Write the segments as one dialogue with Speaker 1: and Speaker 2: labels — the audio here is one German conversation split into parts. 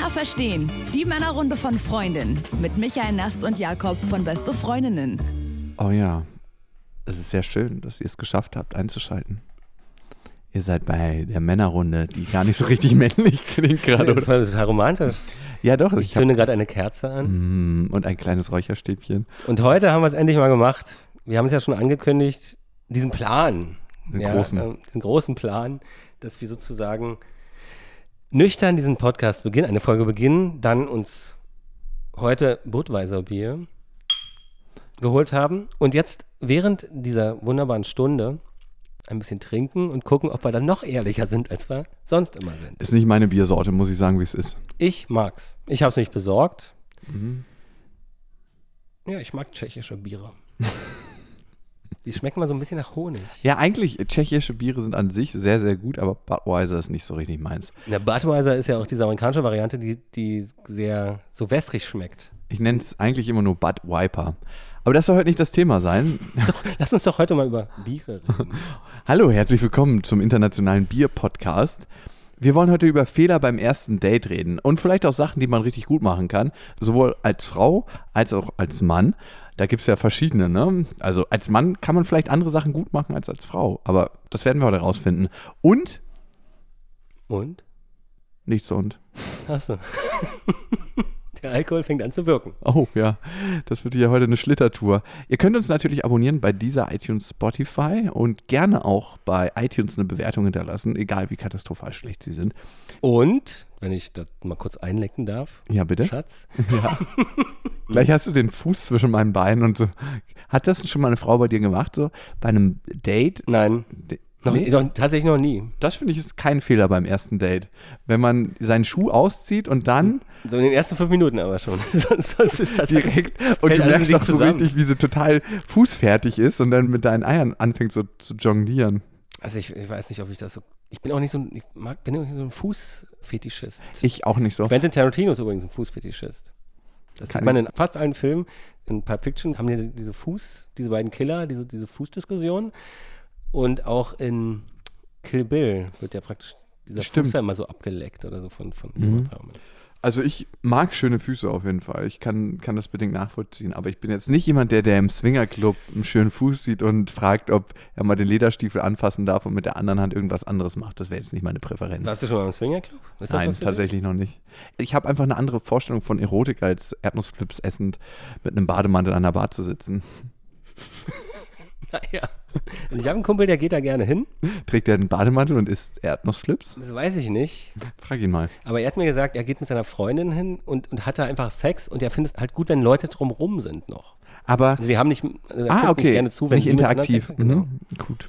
Speaker 1: Männer verstehen. Die Männerrunde von Freundin. Mit Michael Nast und Jakob von Beste Freundinnen.
Speaker 2: Oh ja, es ist sehr schön, dass ihr es geschafft habt, einzuschalten. Ihr seid bei der Männerrunde, die gar nicht so richtig männlich klingt gerade,
Speaker 3: Das
Speaker 2: oder?
Speaker 3: war total romantisch.
Speaker 2: Ja, doch.
Speaker 3: Ich
Speaker 2: Ich
Speaker 3: zünde gerade eine Kerze an.
Speaker 2: Mm, und ein kleines Räucherstäbchen.
Speaker 3: Und heute haben wir es endlich mal gemacht. Wir haben es ja schon angekündigt, diesen Plan.
Speaker 2: Den
Speaker 3: ja,
Speaker 2: großen.
Speaker 3: äh, diesen großen Plan, dass wir sozusagen nüchtern diesen Podcast beginnen, eine Folge beginnen, dann uns heute Budweiser Bier geholt haben und jetzt während dieser wunderbaren Stunde ein bisschen trinken und gucken, ob wir dann noch ehrlicher sind, als wir sonst immer sind.
Speaker 2: Ist nicht meine Biersorte, muss ich sagen, wie es ist.
Speaker 3: Ich mag's. Ich habe es nicht besorgt.
Speaker 2: Mhm.
Speaker 3: Ja, ich mag tschechische Biere. Die schmecken mal so ein bisschen nach Honig.
Speaker 2: Ja, eigentlich, tschechische Biere sind an sich sehr, sehr gut, aber Budweiser ist nicht so richtig meins.
Speaker 3: Der Budweiser ist ja auch diese amerikanische Variante, die, die sehr so wässrig schmeckt.
Speaker 2: Ich nenne es eigentlich immer nur Bud Wiper. Aber das soll heute nicht das Thema sein.
Speaker 3: Lass uns doch heute mal über Biere reden.
Speaker 2: Hallo, herzlich willkommen zum internationalen Bier-Podcast. Wir wollen heute über Fehler beim ersten Date reden und vielleicht auch Sachen, die man richtig gut machen kann, sowohl als Frau als auch als Mann. Da gibt es ja verschiedene, ne? Also als Mann kann man vielleicht andere Sachen gut machen als als Frau, aber das werden wir heute rausfinden. Und
Speaker 3: Und?
Speaker 2: nichts und.
Speaker 3: Achso. Der Alkohol fängt an zu wirken.
Speaker 2: Oh ja, das wird ja heute eine Schlittertour. Ihr könnt uns natürlich abonnieren bei dieser iTunes Spotify und gerne auch bei iTunes eine Bewertung hinterlassen, egal wie katastrophal schlecht sie sind.
Speaker 3: Und, wenn ich das mal kurz einlecken darf,
Speaker 2: Ja, bitte?
Speaker 3: Schatz,
Speaker 2: Ja. Gleich hast du den Fuß zwischen meinen Beinen und so. Hat das schon mal eine Frau bei dir gemacht, so bei einem Date?
Speaker 3: nein, noch,
Speaker 2: Nee?
Speaker 3: noch, tatsächlich noch nie.
Speaker 2: Das finde ich ist kein Fehler beim ersten Date. Wenn man seinen Schuh auszieht und dann
Speaker 3: So in den ersten fünf Minuten aber schon. sonst, sonst ist das
Speaker 2: direkt und du merkst auch so
Speaker 3: zusammen.
Speaker 2: richtig, wie sie total fußfertig ist und dann mit deinen Eiern anfängt so zu jonglieren.
Speaker 3: Also ich, ich weiß nicht, ob ich das so. Ich bin auch nicht so ein, ich mag, bin auch nicht so ein Fußfetischist.
Speaker 2: Ich auch nicht so.
Speaker 3: Quentin Tarantino ist übrigens ein Fußfetischist. Das
Speaker 2: Kann
Speaker 3: sieht man in fast allen Filmen. In Pulp Fiction haben die diese Fuß, diese beiden Killer, diese, diese Fußdiskussion. Und auch in Kill Bill wird ja praktisch dieser
Speaker 2: Stimmt.
Speaker 3: Fuß ja immer so abgeleckt oder so von, von
Speaker 2: Mhm. Also ich mag schöne Füße auf jeden Fall. Ich kann, kann das bedingt nachvollziehen. Aber ich bin jetzt nicht jemand, der, der im Swingerclub einen schönen Fuß sieht und fragt, ob er mal den Lederstiefel anfassen darf und mit der anderen Hand irgendwas anderes macht. Das wäre jetzt nicht meine Präferenz.
Speaker 3: Warst du schon mal im Swingerclub? Ist
Speaker 2: Nein,
Speaker 3: für dich?
Speaker 2: tatsächlich noch nicht. Ich habe einfach eine andere Vorstellung von Erotik, als Erdnussflips essend mit einem Bademantel an der Bar zu sitzen.
Speaker 3: Naja. Also ich habe einen Kumpel, der geht da gerne hin.
Speaker 2: Trägt er einen Bademantel und isst Erdnussflips?
Speaker 3: Das weiß ich nicht.
Speaker 2: Frag ihn mal.
Speaker 3: Aber er hat mir gesagt, er geht mit seiner Freundin hin und, und hat da einfach Sex und er findet es halt gut, wenn Leute drumrum sind noch.
Speaker 2: Aber,
Speaker 3: Also die haben nicht, also
Speaker 2: ah, okay,
Speaker 3: nicht gerne zu, wenn
Speaker 2: nicht interaktiv.
Speaker 3: Sex. Genau.
Speaker 2: Mhm. Gut.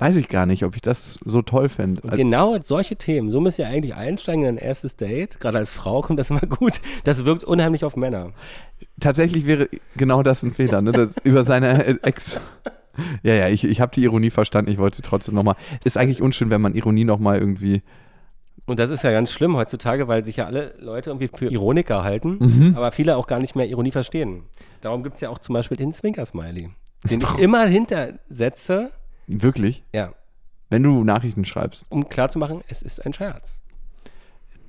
Speaker 2: Weiß ich gar nicht, ob ich das so toll fände.
Speaker 3: Und genau solche Themen, so müsst ihr eigentlich einsteigen in ein erstes Date. Gerade als Frau kommt das immer gut. Das wirkt unheimlich auf Männer.
Speaker 2: Tatsächlich wäre genau das ein Fehler, ne? Das über seine Ex. Ja, ja, ich, ich habe die Ironie verstanden, ich wollte sie trotzdem nochmal. Ist eigentlich unschön, wenn man Ironie nochmal irgendwie.
Speaker 3: Und das ist ja ganz schlimm heutzutage, weil sich ja alle Leute irgendwie für Ironiker halten,
Speaker 2: Mhm.
Speaker 3: aber viele auch gar nicht mehr Ironie verstehen. Darum gibt es ja auch zum Beispiel den Zwinker-Smiley, den ich immer hintersetze,
Speaker 2: Wirklich?
Speaker 3: ja,
Speaker 2: Wenn du Nachrichten schreibst.
Speaker 3: um klarzumachen, es ist ein Scherz.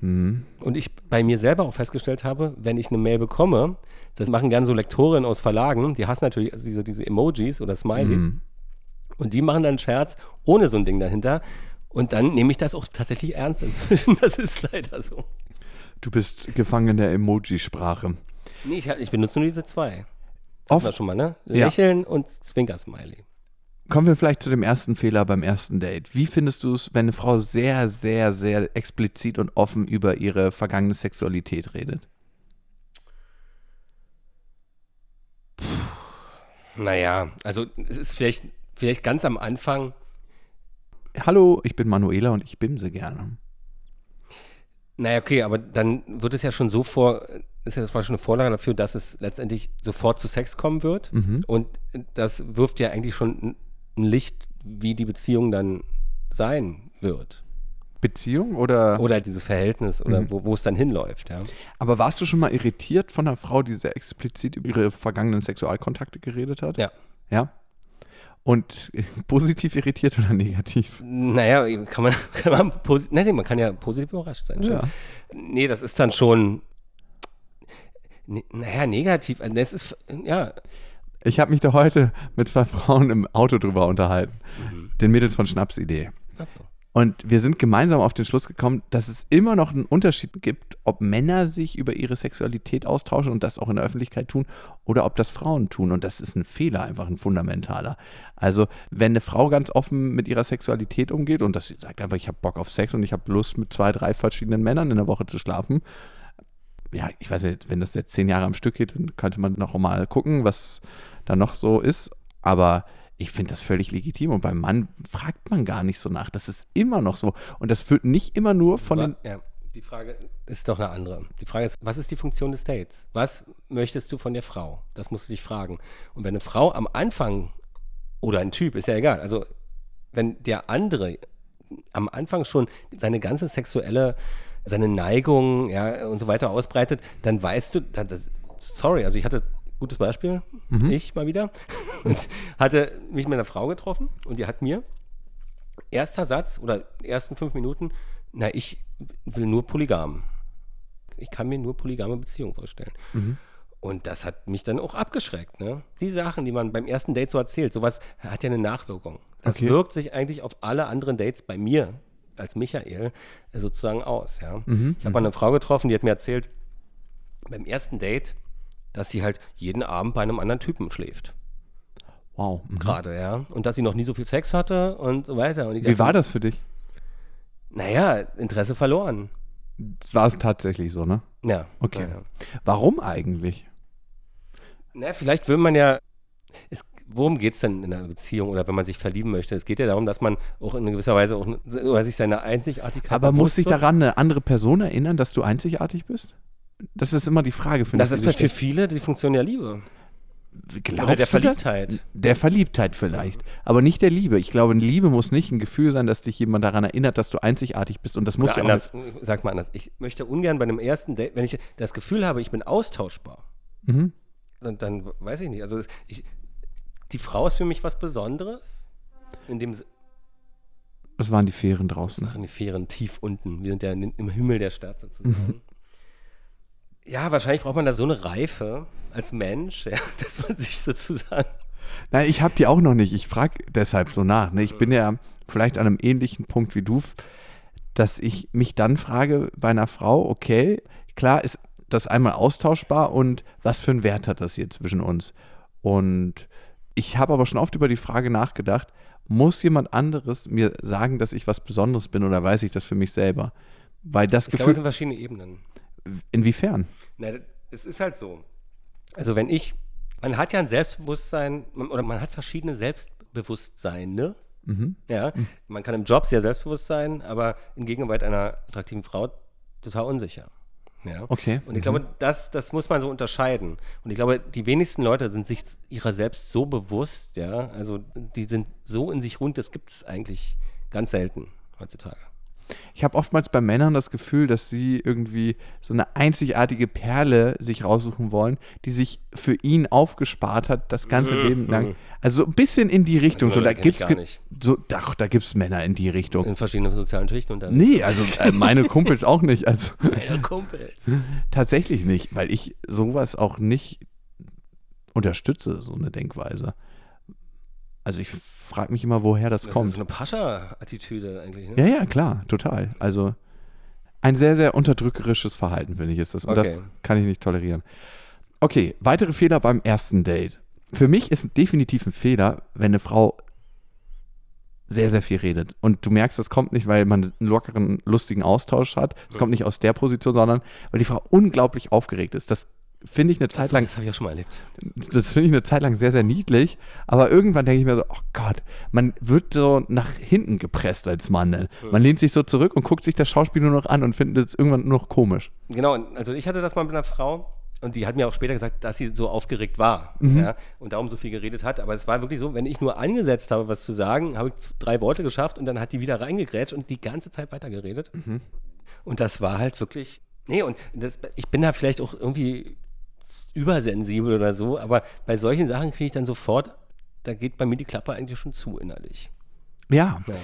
Speaker 2: Mhm.
Speaker 3: Und ich bei mir selber auch festgestellt habe, wenn ich eine Mail bekomme, das machen gerne so Lektorinnen aus Verlagen, die hassen natürlich diese, diese Emojis oder Smileys.
Speaker 2: Mhm.
Speaker 3: Und die machen dann einen Scherz ohne so ein Ding dahinter. Und dann nehme ich das auch tatsächlich ernst inzwischen. Das ist leider so.
Speaker 2: Du bist gefangen in der Emoji-Sprache.
Speaker 3: Nee, ich, ich benutze nur diese zwei.
Speaker 2: Oft
Speaker 3: schon mal, ne?
Speaker 2: Ja.
Speaker 3: Lächeln und Zwinker-Smiley.
Speaker 2: kommen wir vielleicht zu dem ersten Fehler beim ersten Date. Wie findest du es, wenn eine Frau sehr, sehr, sehr explizit und offen über ihre vergangene Sexualität redet?
Speaker 3: Naja, also es ist vielleicht, vielleicht ganz am Anfang,
Speaker 2: Hallo, ich bin Manuela und ich bimse gerne.
Speaker 3: naja, okay, aber dann wird es ja schon so vor, ist ja zum Beispiel eine Vorlage dafür, dass es letztendlich sofort zu Sex kommen wird.
Speaker 2: Mhm.
Speaker 3: Und das wirft ja eigentlich schon ein Licht, wie die Beziehung dann sein wird.
Speaker 2: Beziehung oder?
Speaker 3: Oder dieses Verhältnis oder
Speaker 2: Mhm.
Speaker 3: wo, es dann hinläuft, ja.
Speaker 2: Aber warst du schon mal irritiert von einer Frau, die sehr explizit über ihre vergangenen Sexualkontakte geredet hat?
Speaker 3: Ja.
Speaker 2: Ja? Und positiv irritiert oder negativ?
Speaker 3: Naja, kann man, kann man, posi- nee, man kann ja positiv überrascht sein. schon.
Speaker 2: Ja.
Speaker 3: Nee, das ist dann schon, naja, negativ. Also Das ist, ja,
Speaker 2: Ich habe mich da heute mit zwei Frauen im Auto drüber unterhalten.
Speaker 3: Mhm.
Speaker 2: Den Mädels von Schnapsidee.
Speaker 3: achso.
Speaker 2: Und wir sind gemeinsam auf den Schluss gekommen, dass es immer noch einen Unterschied gibt, ob Männer sich über ihre Sexualität austauschen und das auch in der Öffentlichkeit tun oder ob das Frauen tun. Und das ist ein Fehler, einfach ein fundamentaler. Also, wenn eine Frau ganz offen mit ihrer Sexualität umgeht und sie sagt einfach, ich habe Bock auf Sex und ich habe Lust, mit zwei, drei verschiedenen Männern in der Woche zu schlafen. Ja, ich weiß nicht, wenn das jetzt zehn Jahre am Stück geht, dann könnte man noch mal gucken, was da noch so ist. Aber ich finde das völlig legitim und beim Mann fragt man gar nicht so nach. Das ist immer noch so. Und das führt nicht immer nur von den.
Speaker 3: ja, die Frage ist doch eine andere. Die Frage ist, was ist die Funktion des Dates? Was möchtest du von der Frau? Das musst du dich fragen. Und wenn eine Frau am Anfang oder ein Typ, ist ja egal, also wenn der andere am Anfang schon seine ganze sexuelle, seine Neigung ja, und so weiter ausbreitet, dann weißt du, das, sorry, also ich hatte gutes Beispiel, ich mal wieder, und hatte mich mit einer Frau getroffen und die hat mir erster Satz oder ersten fünf Minuten, na, ich will nur polygam. Ich kann mir nur polygame Beziehungen vorstellen. Und das hat mich dann auch abgeschreckt. Ne? Die Sachen, die man beim ersten Date so erzählt, sowas hat ja eine Nachwirkung. Das
Speaker 2: Okay.
Speaker 3: wirkt sich eigentlich auf alle anderen Dates bei mir als Michael äh, sozusagen aus. Ja? Ich habe mal eine Frau getroffen, die hat mir erzählt, beim ersten Date, dass sie halt jeden Abend bei einem anderen Typen schläft.
Speaker 2: Wow. Mhm.
Speaker 3: Gerade, ja. Und dass sie noch nie so viel Sex hatte und so weiter. Und
Speaker 2: Wie war das für dich?
Speaker 3: Naja, Interesse verloren.
Speaker 2: War es tatsächlich so, ne?
Speaker 3: Ja.
Speaker 2: Okay.
Speaker 3: Ja.
Speaker 2: Warum eigentlich?
Speaker 3: Na, vielleicht will man ja. Es, worum geht es denn in einer Beziehung oder wenn man sich verlieben möchte? Es geht ja darum, dass man auch in gewisser Weise auch, oder sich seiner Einzigartigkeit.
Speaker 2: Aber muss sich daran eine andere Person erinnern, dass du einzigartig bist? Das ist immer die Frage, finde
Speaker 3: Das
Speaker 2: ich.
Speaker 3: ist
Speaker 2: die
Speaker 3: halt für viele die Funktion der Liebe.
Speaker 2: Glaubst
Speaker 3: Oder der
Speaker 2: du das?
Speaker 3: Verliebtheit.
Speaker 2: Der Verliebtheit vielleicht, aber nicht der Liebe. Ich glaube, Liebe muss nicht ein Gefühl sein, dass dich jemand daran erinnert, dass du einzigartig bist und das muss
Speaker 3: Oder
Speaker 2: ja auch
Speaker 3: anders, sag mal anders. Ich möchte ungern bei einem ersten Date, wenn ich das Gefühl habe, ich bin austauschbar,
Speaker 2: Mhm.
Speaker 3: dann, dann weiß ich nicht. Also ich, die Frau ist für mich was Besonderes. In dem
Speaker 2: Das waren die Fähren draußen.
Speaker 3: machen die Fähren tief unten. Wir sind ja im Himmel der Stadt
Speaker 2: Mhm.
Speaker 3: Ja, wahrscheinlich braucht man da so eine Reife als Mensch, ja, dass man sich sozusagen.
Speaker 2: Nein, ich habe die auch noch nicht. Ich frage deshalb so nach. Ne? Ich bin ja vielleicht an einem ähnlichen Punkt wie du, dass ich mich dann frage bei einer Frau, okay, klar ist das einmal austauschbar und was für einen Wert hat das hier zwischen uns? Und ich habe aber schon oft über die Frage nachgedacht, muss jemand anderes mir sagen, dass ich was Besonderes bin oder weiß ich das für mich selber? Weil das
Speaker 3: Ich glaube, es
Speaker 2: Gefühl,
Speaker 3: sind verschiedene Ebenen.
Speaker 2: Inwiefern?
Speaker 3: Na, es ist halt so. Also wenn ich, man hat ja ein Selbstbewusstsein oder man hat verschiedene Selbstbewusstsein, ne?
Speaker 2: Mhm.
Speaker 3: Ja, man kann im Job sehr selbstbewusst sein, aber in Gegenwart einer attraktiven Frau total unsicher. Ja.
Speaker 2: Okay.
Speaker 3: Und ich glaube, das, das muss man so unterscheiden. Und ich glaube, die wenigsten Leute sind sich ihrer selbst so bewusst, ja, also die sind so in sich rund, das gibt es eigentlich ganz selten heutzutage.
Speaker 2: Ich habe oftmals bei Männern das Gefühl, dass sie irgendwie so eine einzigartige Perle sich raussuchen wollen, die sich für ihn aufgespart hat, das ganze
Speaker 3: Mhm.
Speaker 2: Leben lang. Also so ein bisschen in die Richtung
Speaker 3: Also,
Speaker 2: schon. Da
Speaker 3: kenn ich
Speaker 2: gibt's so, ach, da gibt's Männer in die Richtung.
Speaker 3: In verschiedenen sozialen Schichten und dann.
Speaker 2: Nee, also äh, meine Kumpels auch nicht. Also
Speaker 3: Meine Kumpels.
Speaker 2: tatsächlich nicht, weil ich sowas auch nicht unterstütze, so eine Denkweise. Also ich frage mich immer, woher das,
Speaker 3: Das
Speaker 2: kommt.
Speaker 3: ist so eine Pascha-Attitüde eigentlich. Ne?
Speaker 2: Ja, ja, klar, total. Also ein sehr, sehr unterdrückerisches Verhalten, finde ich, ist das. Und das
Speaker 3: Okay.
Speaker 2: kann ich nicht tolerieren. Okay, weitere Fehler beim ersten Date. Für mich ist definitiv ein Fehler, wenn eine Frau sehr, sehr viel redet. Und du merkst, das kommt nicht, weil man einen lockeren, lustigen Austausch hat. Es kommt nicht aus der Position, sondern weil die Frau unglaublich aufgeregt ist. Das finde ich eine Zeit lang
Speaker 3: das habe ich auch schon mal erlebt.
Speaker 2: das finde ich eine Zeit lang sehr, sehr niedlich, aber irgendwann denke ich mir so, oh Gott, man wird so nach hinten gepresst als Mann. Ne? Man lehnt sich so zurück und guckt sich das Schauspiel nur noch an und findet es irgendwann nur noch komisch.
Speaker 3: Genau, also ich hatte das mal mit einer Frau und die hat mir auch später gesagt, dass sie so aufgeregt war
Speaker 2: Mhm.
Speaker 3: ja, und darum so viel geredet hat. Aber es war wirklich so, wenn ich nur angesetzt habe, was zu sagen, habe ich drei Worte geschafft und dann hat die wieder reingegrätscht und die ganze Zeit weitergeredet.
Speaker 2: Mhm.
Speaker 3: Und das war halt wirklich, nee, und das, ich bin da vielleicht auch irgendwie übersensibel oder so, aber bei solchen Sachen kriege ich dann sofort da geht bei mir die Klappe eigentlich schon zu innerlich.
Speaker 2: Ja.
Speaker 3: Ja.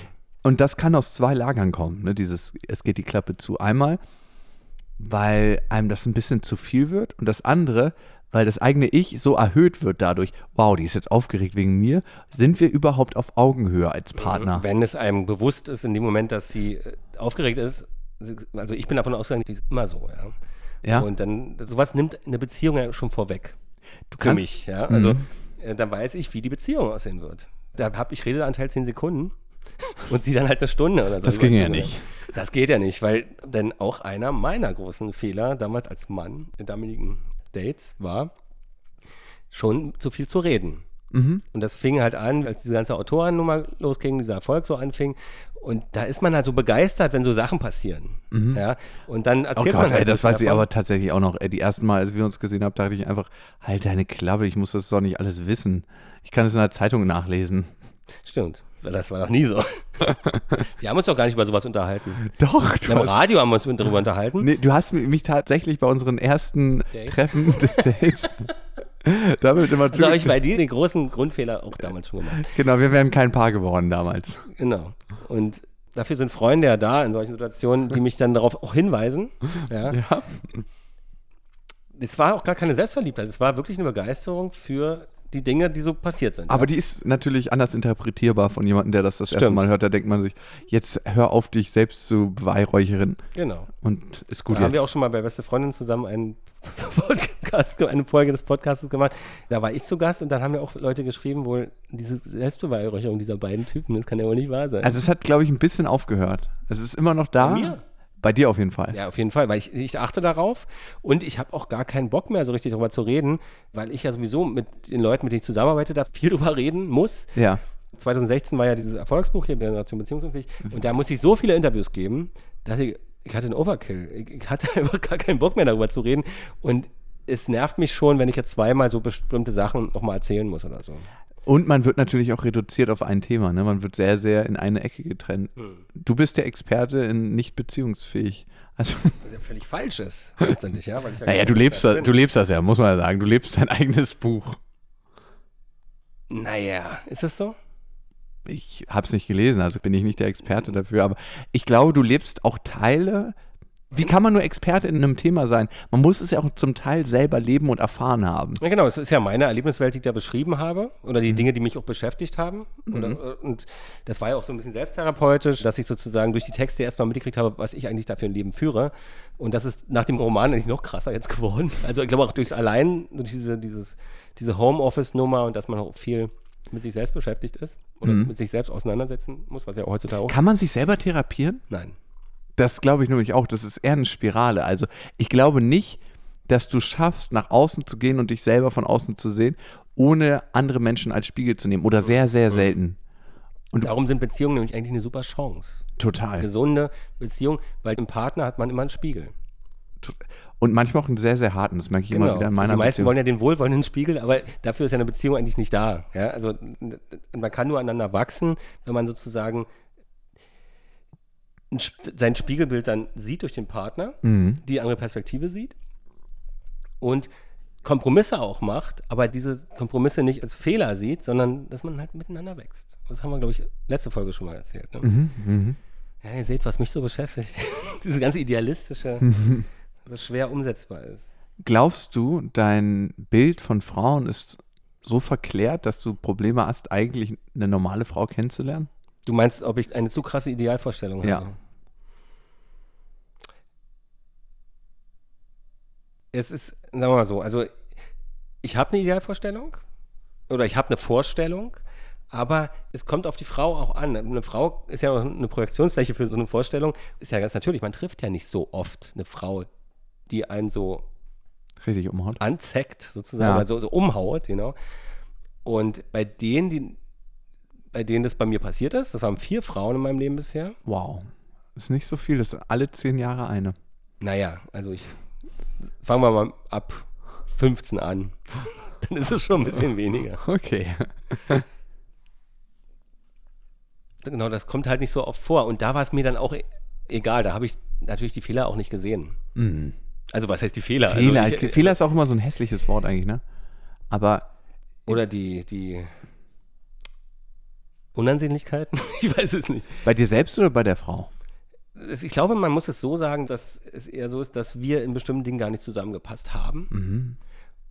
Speaker 2: Und das kann aus zwei Lagern kommen, ne? Dieses, es geht die Klappe zu. Einmal, weil einem das ein bisschen zu viel wird und das andere, weil das eigene Ich so erhöht wird dadurch, wow, die ist jetzt aufgeregt wegen mir. Sind wir überhaupt auf Augenhöhe als Partner?
Speaker 3: Wenn es einem bewusst ist, in dem Moment, dass sie äh, aufgeregt ist, also ich bin davon ausgegangen, die ist immer so, ja.
Speaker 2: Ja.
Speaker 3: Und dann, sowas nimmt eine Beziehung ja schon vorweg.
Speaker 2: Du
Speaker 3: Für
Speaker 2: kannst-
Speaker 3: mich, ja. Also,
Speaker 2: Mhm.
Speaker 3: äh, dann weiß ich, wie die Beziehung aussehen wird. Da habe ich Redeanteil 10 Sekunden und sie dann halt eine Stunde oder so.
Speaker 2: Das ging ja nicht.
Speaker 3: Das geht ja nicht, weil denn auch einer meiner großen Fehler damals als Mann in damaligen Dates war, schon zu viel zu reden.
Speaker 2: Mhm.
Speaker 3: Und das fing halt an, als diese ganze Autorennummer losging, dieser Erfolg so anfing. Und da ist man halt so begeistert, wenn so Sachen passieren. Ja? Und dann
Speaker 2: Oh
Speaker 3: erzählt
Speaker 2: Gott,
Speaker 3: man halt
Speaker 2: ey, das weiß ich
Speaker 3: davon.
Speaker 2: aber tatsächlich auch noch. Ey, die ersten Mal, als wir uns gesehen haben, dachte ich einfach, halt deine Klappe, ich muss das doch nicht alles wissen. Ich kann es in der Zeitung nachlesen.
Speaker 3: Stimmt. Das war noch nie so. wir haben uns doch gar nicht über sowas unterhalten.
Speaker 2: Doch,
Speaker 3: Im Radio haben wir uns darüber unterhalten.
Speaker 2: Nee, du hast mich tatsächlich bei unseren ersten
Speaker 3: Date?
Speaker 2: Treffen, Dates, damit immer
Speaker 3: Das habe ich
Speaker 2: zu.
Speaker 3: bei dir den großen Grundfehler auch damals schon gemacht.
Speaker 2: Genau, wir wären kein Paar geworden damals.
Speaker 3: Genau. Und dafür sind Freunde ja da in solchen Situationen, die mich dann darauf auch hinweisen. Ja.
Speaker 2: Ja.
Speaker 3: Es war auch gar keine Selbstverliebtheit, es war wirklich eine Begeisterung für die Dinge, die so passiert sind.
Speaker 2: Aber
Speaker 3: ja.
Speaker 2: die ist natürlich anders interpretierbar von jemandem, der das das erste
Speaker 3: Stimmt.
Speaker 2: Mal hört. Da denkt man sich, jetzt hör auf, dich selbst zu beweihräuchern.
Speaker 3: Genau.
Speaker 2: Und ist gut
Speaker 3: da haben
Speaker 2: jetzt.
Speaker 3: wir auch schon mal bei Beste Freundin zusammen einen Podcast, eine Folge des Podcasts gemacht. Da war ich zu Gast und dann haben ja auch Leute geschrieben, wohl diese Selbstbeweihräucherung dieser beiden Typen, das kann ja wohl nicht wahr sein.
Speaker 2: also es hat, glaube ich, ein bisschen aufgehört. Es ist immer noch da.
Speaker 3: Bei mir?
Speaker 2: Bei dir auf jeden Fall.
Speaker 3: Ja, auf jeden Fall, weil ich, ich achte darauf und ich habe auch gar keinen Bock mehr, so richtig darüber zu reden, weil ich ja sowieso mit den Leuten, mit denen ich zusammenarbeite, da viel drüber reden muss.
Speaker 2: Ja.
Speaker 3: 2016 war ja dieses Erfolgsbuch hier, Generation Beziehungsunfähig, und da musste ich so viele Interviews geben, dass ich, ich hatte einen Overkill. Ich, hatte einfach gar keinen Bock mehr darüber zu reden und es nervt mich schon, wenn ich jetzt zweimal so bestimmte Sachen nochmal erzählen muss oder so.
Speaker 2: Und man wird natürlich auch reduziert auf ein Thema. Ne? Man wird sehr, sehr in eine Ecke getrennt.
Speaker 3: Hm.
Speaker 2: Du bist der Experte in nicht beziehungsfähig. Also,
Speaker 3: Was ja völlig falsch ist, letztendlich, ja. Ja
Speaker 2: naja, du lebst, das, du lebst das ja, muss man ja sagen. Du lebst dein eigenes Buch.
Speaker 3: Naja, ist das so?
Speaker 2: Ich habe es nicht gelesen, also bin ich nicht der Experte dafür. Aber ich glaube, du lebst auch Teile. Wie kann man nur Experte in einem Thema sein? Man muss es ja auch zum Teil selber leben und erfahren haben.
Speaker 3: Ja, genau, es ist ja meine Erlebniswelt, die ich da beschrieben habe, oder die Dinge, die mich auch beschäftigt haben. Oder, äh, und das war ja auch so ein bisschen selbsttherapeutisch, dass ich sozusagen durch die Texte erstmal mitgekriegt habe, was ich eigentlich da für ein Leben führe. Und das ist nach dem Roman eigentlich noch krasser jetzt geworden. Also ich glaube auch durchs Allein, durch diese, dieses, diese Homeoffice-Nummer und dass man auch viel mit sich selbst beschäftigt ist oder mit sich selbst auseinandersetzen muss, was ja auch heutzutage auch.
Speaker 2: Kann man sich selber therapieren?
Speaker 3: Nein.
Speaker 2: Das glaube ich nämlich auch. Das ist eher eine Spirale. Also ich glaube nicht, dass du schaffst, nach außen zu gehen und dich selber von außen zu sehen, ohne andere Menschen als Spiegel zu nehmen. Oder sehr, sehr selten.
Speaker 3: Darum sind Beziehungen nämlich eigentlich eine super Chance.
Speaker 2: Total.
Speaker 3: Gesunde Beziehung, weil im Partner hat man immer einen Spiegel.
Speaker 2: Und manchmal auch einen sehr, sehr harten. Das merke ich immer wieder in meiner
Speaker 3: Genau. die meisten
Speaker 2: Beziehung.
Speaker 3: wollen ja den wohlwollenden Spiegel, aber dafür ist ja eine Beziehung eigentlich nicht da. Ja? Also man kann nur aneinander wachsen, wenn man sozusagen sein Spiegelbild dann sieht durch den Partner,
Speaker 2: Mhm.
Speaker 3: die andere Perspektive sieht und Kompromisse auch macht, aber diese Kompromisse nicht als Fehler sieht, sondern dass man halt miteinander wächst. Das haben wir, glaube ich, letzte Folge schon mal erzählt. Ne?
Speaker 2: Mhm, mhm.
Speaker 3: Ja, ihr seht, was mich so beschäftigt. Diese ganze idealistische, so schwer umsetzbar ist.
Speaker 2: Glaubst du, dein Bild von Frauen ist so verklärt, dass du Probleme hast, eigentlich eine normale Frau kennenzulernen?
Speaker 3: Du meinst, ob ich eine zu krasse Idealvorstellung
Speaker 2: Ja.
Speaker 3: habe? Es ist, sagen wir mal so, also ich habe eine Idealvorstellung oder ich habe eine Vorstellung, aber es kommt auf die Frau auch an. Eine Frau ist ja auch eine Projektionsfläche für so eine Vorstellung. Ist ja ganz natürlich, man trifft ja nicht so oft eine Frau, die einen so
Speaker 2: Richtig umhaut.
Speaker 3: anzeckt, sozusagen,
Speaker 2: Ja.
Speaker 3: so, so umhaut, genau. Und bei denen, die, bei denen das bei mir passiert ist, das waren vier Frauen in meinem Leben bisher.
Speaker 2: Wow. Ist nicht so viel, das ist alle zehn Jahre eine.
Speaker 3: Naja, also ich fangen wir mal ab 15 an. Dann ist es schon ein bisschen weniger.
Speaker 2: Okay.
Speaker 3: Genau, das kommt halt nicht so oft vor. Und da war es mir dann auch e- egal. Da habe ich natürlich die Fehler auch nicht gesehen.
Speaker 2: Mhm.
Speaker 3: Also was heißt die Fehler?
Speaker 2: Fehler,
Speaker 3: Also ich,
Speaker 2: Fehler ist auch immer so ein hässliches Wort eigentlich, ne? Aber
Speaker 3: Oder die, die, Unansehnlichkeiten? ich weiß es nicht.
Speaker 2: Bei dir selbst oder bei der Frau?
Speaker 3: Ich glaube, man muss es so sagen, dass es eher so ist, dass wir in bestimmten Dingen gar nicht zusammengepasst haben.
Speaker 2: Mhm.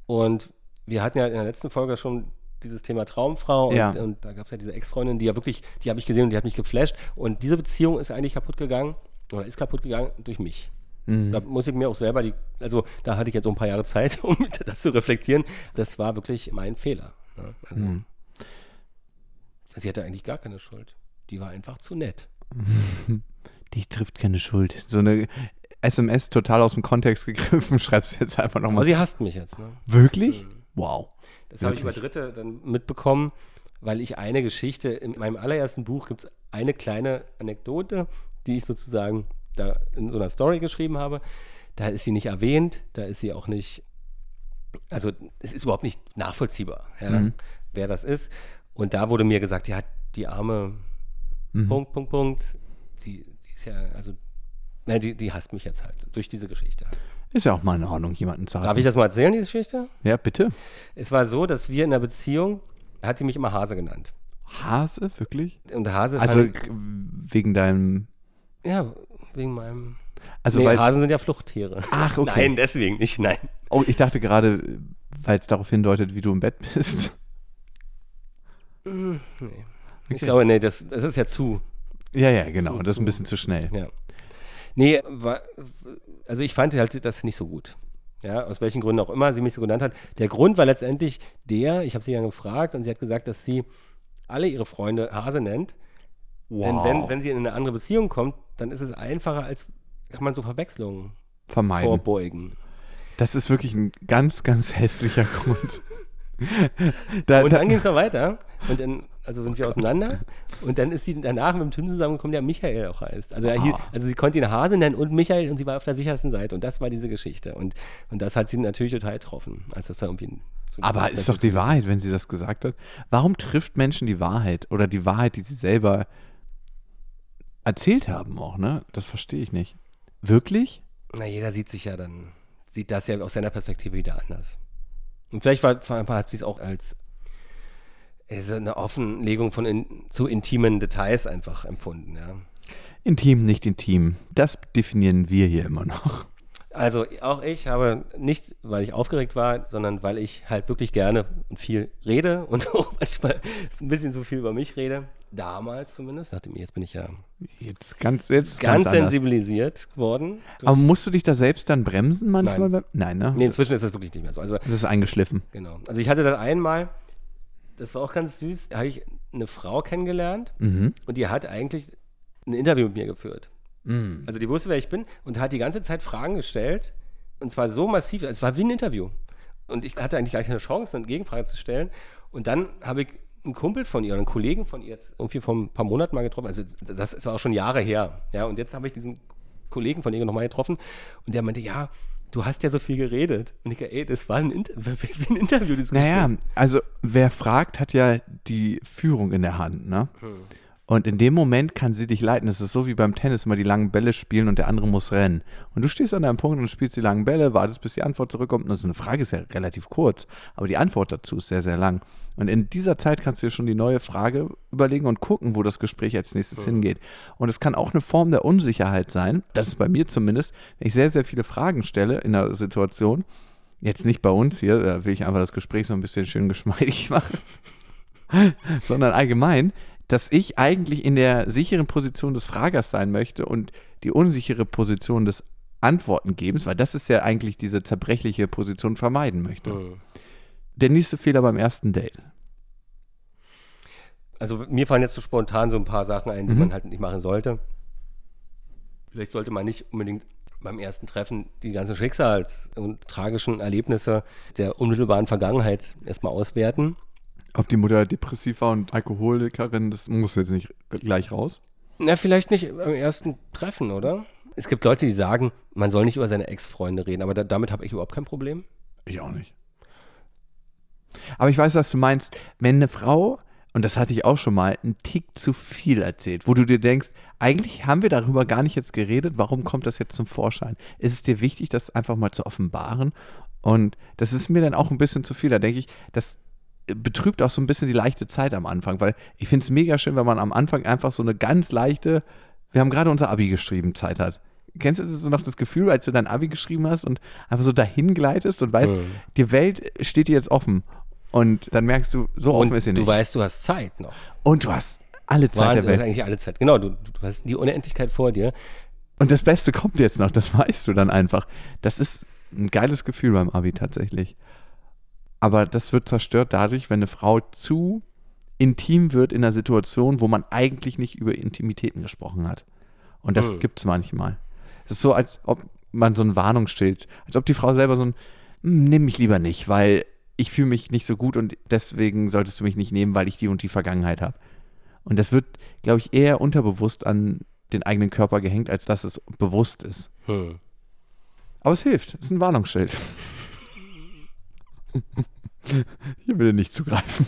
Speaker 3: Und wir hatten ja in der letzten Folge schon dieses Thema Traumfrau und,
Speaker 2: Ja.
Speaker 3: und da gab es ja diese Ex-Freundin, die ja wirklich, die habe ich gesehen und die hat mich geflasht. Und diese Beziehung ist eigentlich kaputt gegangen oder ist kaputt gegangen durch mich.
Speaker 2: Mhm.
Speaker 3: Da muss ich mir auch selber die, also da hatte ich jetzt so ein paar Jahre Zeit, um das zu reflektieren. Das war wirklich mein Fehler. Ne? Also,
Speaker 2: Mhm.
Speaker 3: Sie hatte eigentlich gar keine Schuld. Die war einfach zu nett.
Speaker 2: Die trifft keine Schuld. So eine SMS total aus dem Kontext gegriffen, schreibst du jetzt einfach
Speaker 3: Aber
Speaker 2: nochmal.
Speaker 3: sie hasst mich jetzt. Ne?
Speaker 2: Wirklich? Wow.
Speaker 3: Das habe ich über? Dritte dann mitbekommen, weil ich eine Geschichte, in meinem allerersten Buch gibt es eine kleine Anekdote, die ich sozusagen da in so einer Story geschrieben habe. Da ist sie nicht erwähnt, da ist sie auch nicht, also es ist überhaupt nicht nachvollziehbar, ja,
Speaker 2: Mhm.
Speaker 3: wer das ist. Und da wurde mir gesagt, ja, die arme
Speaker 2: Mhm.
Speaker 3: Punkt, Punkt, Punkt, die, die ist ja, also, na, die, die hasst mich jetzt halt durch diese Geschichte.
Speaker 2: Ist ja auch mal in Ordnung, jemanden zu hassen.
Speaker 3: Darf ich das mal erzählen, diese Geschichte?
Speaker 2: Ja, bitte.
Speaker 3: Es war so, dass wir in der Beziehung, hat sie mich immer Hase genannt.
Speaker 2: Hase, wirklich?
Speaker 3: Und Hase
Speaker 2: Also k- wegen deinem.
Speaker 3: ich, ja, wegen meinem.
Speaker 2: Also
Speaker 3: nee,
Speaker 2: weil.
Speaker 3: Hasen sind ja Fluchttiere.
Speaker 2: Ach, okay.
Speaker 3: Nein, deswegen nicht, nein.
Speaker 2: Oh, ich dachte gerade, weil es darauf hindeutet, wie du im Bett bist.
Speaker 3: Mm, nee. Ich
Speaker 2: Okay.
Speaker 3: glaube, nee, das, das ist ja zu.
Speaker 2: Ja, ja, genau.
Speaker 3: Zu-
Speaker 2: Das ist ein bisschen zu schnell.
Speaker 3: Ja. Nee, war, also ich fand halt das nicht so gut. Ja, aus welchen Gründen auch immer sie mich so genannt hat. Der Grund war letztendlich der, ich habe sie dann gefragt und sie hat gesagt, dass sie alle ihre Freunde Hase nennt. Denn wenn, wenn sie in eine andere Beziehung kommt, dann ist es einfacher, als kann man so Verwechslungen
Speaker 2: Vermeiden.
Speaker 3: vorbeugen.
Speaker 2: Das ist wirklich ein ganz, ganz hässlicher Grund. da,
Speaker 3: Und
Speaker 2: da,
Speaker 3: dann ging es noch weiter. Und dann, also sind wir auseinander. Und dann ist sie danach mit dem Typen zusammengekommen, der Michael auch heißt. Also, er hielt,
Speaker 2: Ah.
Speaker 3: also sie konnte ihn Hase nennen und Michael und sie war auf der sichersten Seite. Und das war diese Geschichte. Und, und das hat sie natürlich total getroffen, als das da irgendwie. So
Speaker 2: aber ist doch die Wahrheit, wenn sie das gesagt hat. Warum trifft Menschen die Wahrheit oder die Wahrheit, die sie selber erzählt haben auch, ne? Das verstehe ich nicht. Wirklich?
Speaker 3: Na, jeder sieht sich ja dann, sieht das ja aus seiner Perspektive wieder anders. Und vielleicht war, hat sie es auch als äh, so eine Offenlegung von in, zu intimen Details einfach empfunden, ja.
Speaker 2: Intim, nicht intim. Das definieren wir hier immer noch.
Speaker 3: Also auch ich habe nicht, weil ich aufgeregt war, sondern weil ich halt wirklich gerne und viel rede und auch manchmal ein bisschen so viel über mich rede. Damals zumindest. Nachdem jetzt bin ich ja
Speaker 2: Jetzt ganz, jetzt
Speaker 3: ganz,
Speaker 2: ganz,
Speaker 3: sensibilisiert geworden.
Speaker 2: Aber musst du dich da selbst dann bremsen manchmal?
Speaker 3: Nein.
Speaker 2: Nein, ne?
Speaker 3: Nee, inzwischen ist das wirklich nicht mehr so. Also
Speaker 2: Das ist eingeschliffen.
Speaker 3: genau. Also ich hatte das einmal, das war auch ganz süß, da habe ich eine Frau kennengelernt
Speaker 2: Mhm.
Speaker 3: und die hat eigentlich ein Interview mit mir geführt.
Speaker 2: Mhm.
Speaker 3: Also die wusste, wer ich bin und hat die ganze Zeit Fragen gestellt. Und zwar so massiv, es war wie ein Interview. Und ich hatte eigentlich gar keine Chance, eine Gegenfrage zu stellen. Und dann habe ich einen Kumpel von ihr, einen Kollegen von ihr jetzt irgendwie vor ein paar Monaten mal getroffen. Also das ist auch schon Jahre her. Ja, und jetzt habe ich diesen Kollegen von ihr nochmal getroffen und der meinte, ja, du hast ja so viel geredet. Und ich, ey, das war ein, Inter wie ein Interview.
Speaker 2: Naja,
Speaker 3: Gespräch.
Speaker 2: also wer fragt, hat ja die Führung in der Hand, ne?
Speaker 3: Hm.
Speaker 2: Und in dem Moment kann sie dich leiten. Das ist so wie beim Tennis, immer die langen Bälle spielen und der andere muss rennen. Und du stehst an einem Punkt und spielst die langen Bälle, wartest, bis die Antwort zurückkommt. Und so eine Frage ist ja relativ kurz, aber die Antwort dazu ist sehr, sehr lang. Und in dieser Zeit kannst du dir schon die neue Frage überlegen und gucken, wo das Gespräch als nächstes hingeht. Und es kann auch eine Form der Unsicherheit sein. Das ist bei mir zumindest, wenn ich sehr, sehr viele Fragen stelle in einer Situation. Jetzt nicht bei uns hier, da will ich einfach das Gespräch so ein bisschen schön geschmeidig machen sondern allgemein, dass ich eigentlich in der sicheren Position des Fragers sein möchte und die unsichere Position des Antwortengebens, weil das ist ja eigentlich diese zerbrechliche Position vermeiden möchte.
Speaker 3: Hm.
Speaker 2: Der nächste Fehler beim ersten Date.
Speaker 3: Also mir fallen jetzt so spontan so ein paar Sachen ein, die
Speaker 2: Mhm.
Speaker 3: man halt nicht machen sollte. Vielleicht sollte man nicht unbedingt beim ersten Treffen die ganzen Schicksals- und tragischen Erlebnisse der unmittelbaren Vergangenheit erstmal auswerten.
Speaker 2: Ob die Mutter depressiv war und Alkoholikerin, das muss jetzt nicht gleich raus.
Speaker 3: Na, vielleicht nicht beim ersten Treffen, oder? Es gibt Leute, die sagen, man soll nicht über seine Ex-Freunde reden, aber da, damit habe ich überhaupt kein Problem.
Speaker 2: Ich auch nicht. Aber ich weiß, was du meinst. Wenn eine Frau, und das hatte ich auch schon mal, einen Tick zu viel erzählt, wo du dir denkst, eigentlich haben wir darüber gar nicht jetzt geredet, warum kommt das jetzt zum Vorschein? Ist es dir wichtig, das einfach mal zu offenbaren? Und das ist mir dann auch ein bisschen zu viel. Da denke ich, das betrübt auch so ein bisschen die leichte Zeit am Anfang, weil ich finde es mega schön, wenn man am Anfang einfach so eine ganz leichte, wir haben gerade unser Abi geschrieben, Zeit hat. Kennst du so noch das Gefühl, als du dein Abi geschrieben hast und einfach so dahin gleitest und weißt,
Speaker 3: Mhm.
Speaker 2: die Welt steht dir jetzt offen. Und dann merkst du, so
Speaker 3: Und
Speaker 2: offen ist sie nicht.
Speaker 3: du weißt, du hast Zeit noch.
Speaker 2: und du hast alle Zeit
Speaker 3: Wahnsinn,
Speaker 2: der Welt.
Speaker 3: eigentlich alle Zeit. Genau, du, du hast die Unendlichkeit vor dir.
Speaker 2: Und das Beste kommt jetzt noch, das weißt du dann einfach. Das ist ein geiles Gefühl beim Abi tatsächlich. Aber das wird zerstört dadurch, wenn eine Frau zu intim wird in einer Situation, wo man eigentlich nicht über Intimitäten gesprochen hat. Und das
Speaker 3: Hm.
Speaker 2: gibt es manchmal. Es ist so, als ob man so ein Warnungsschild, als ob die Frau selber so ein, "Hm, nimm mich lieber nicht, weil ich fühle mich nicht so gut und deswegen solltest du mich nicht nehmen, weil ich die und die Vergangenheit habe. Und das wird, glaube ich, eher unterbewusst an den eigenen Körper gehängt, als dass es bewusst ist.
Speaker 3: Hm.
Speaker 2: Aber es hilft. Es ist ein Warnungsschild. Hier bitte nicht zugreifen.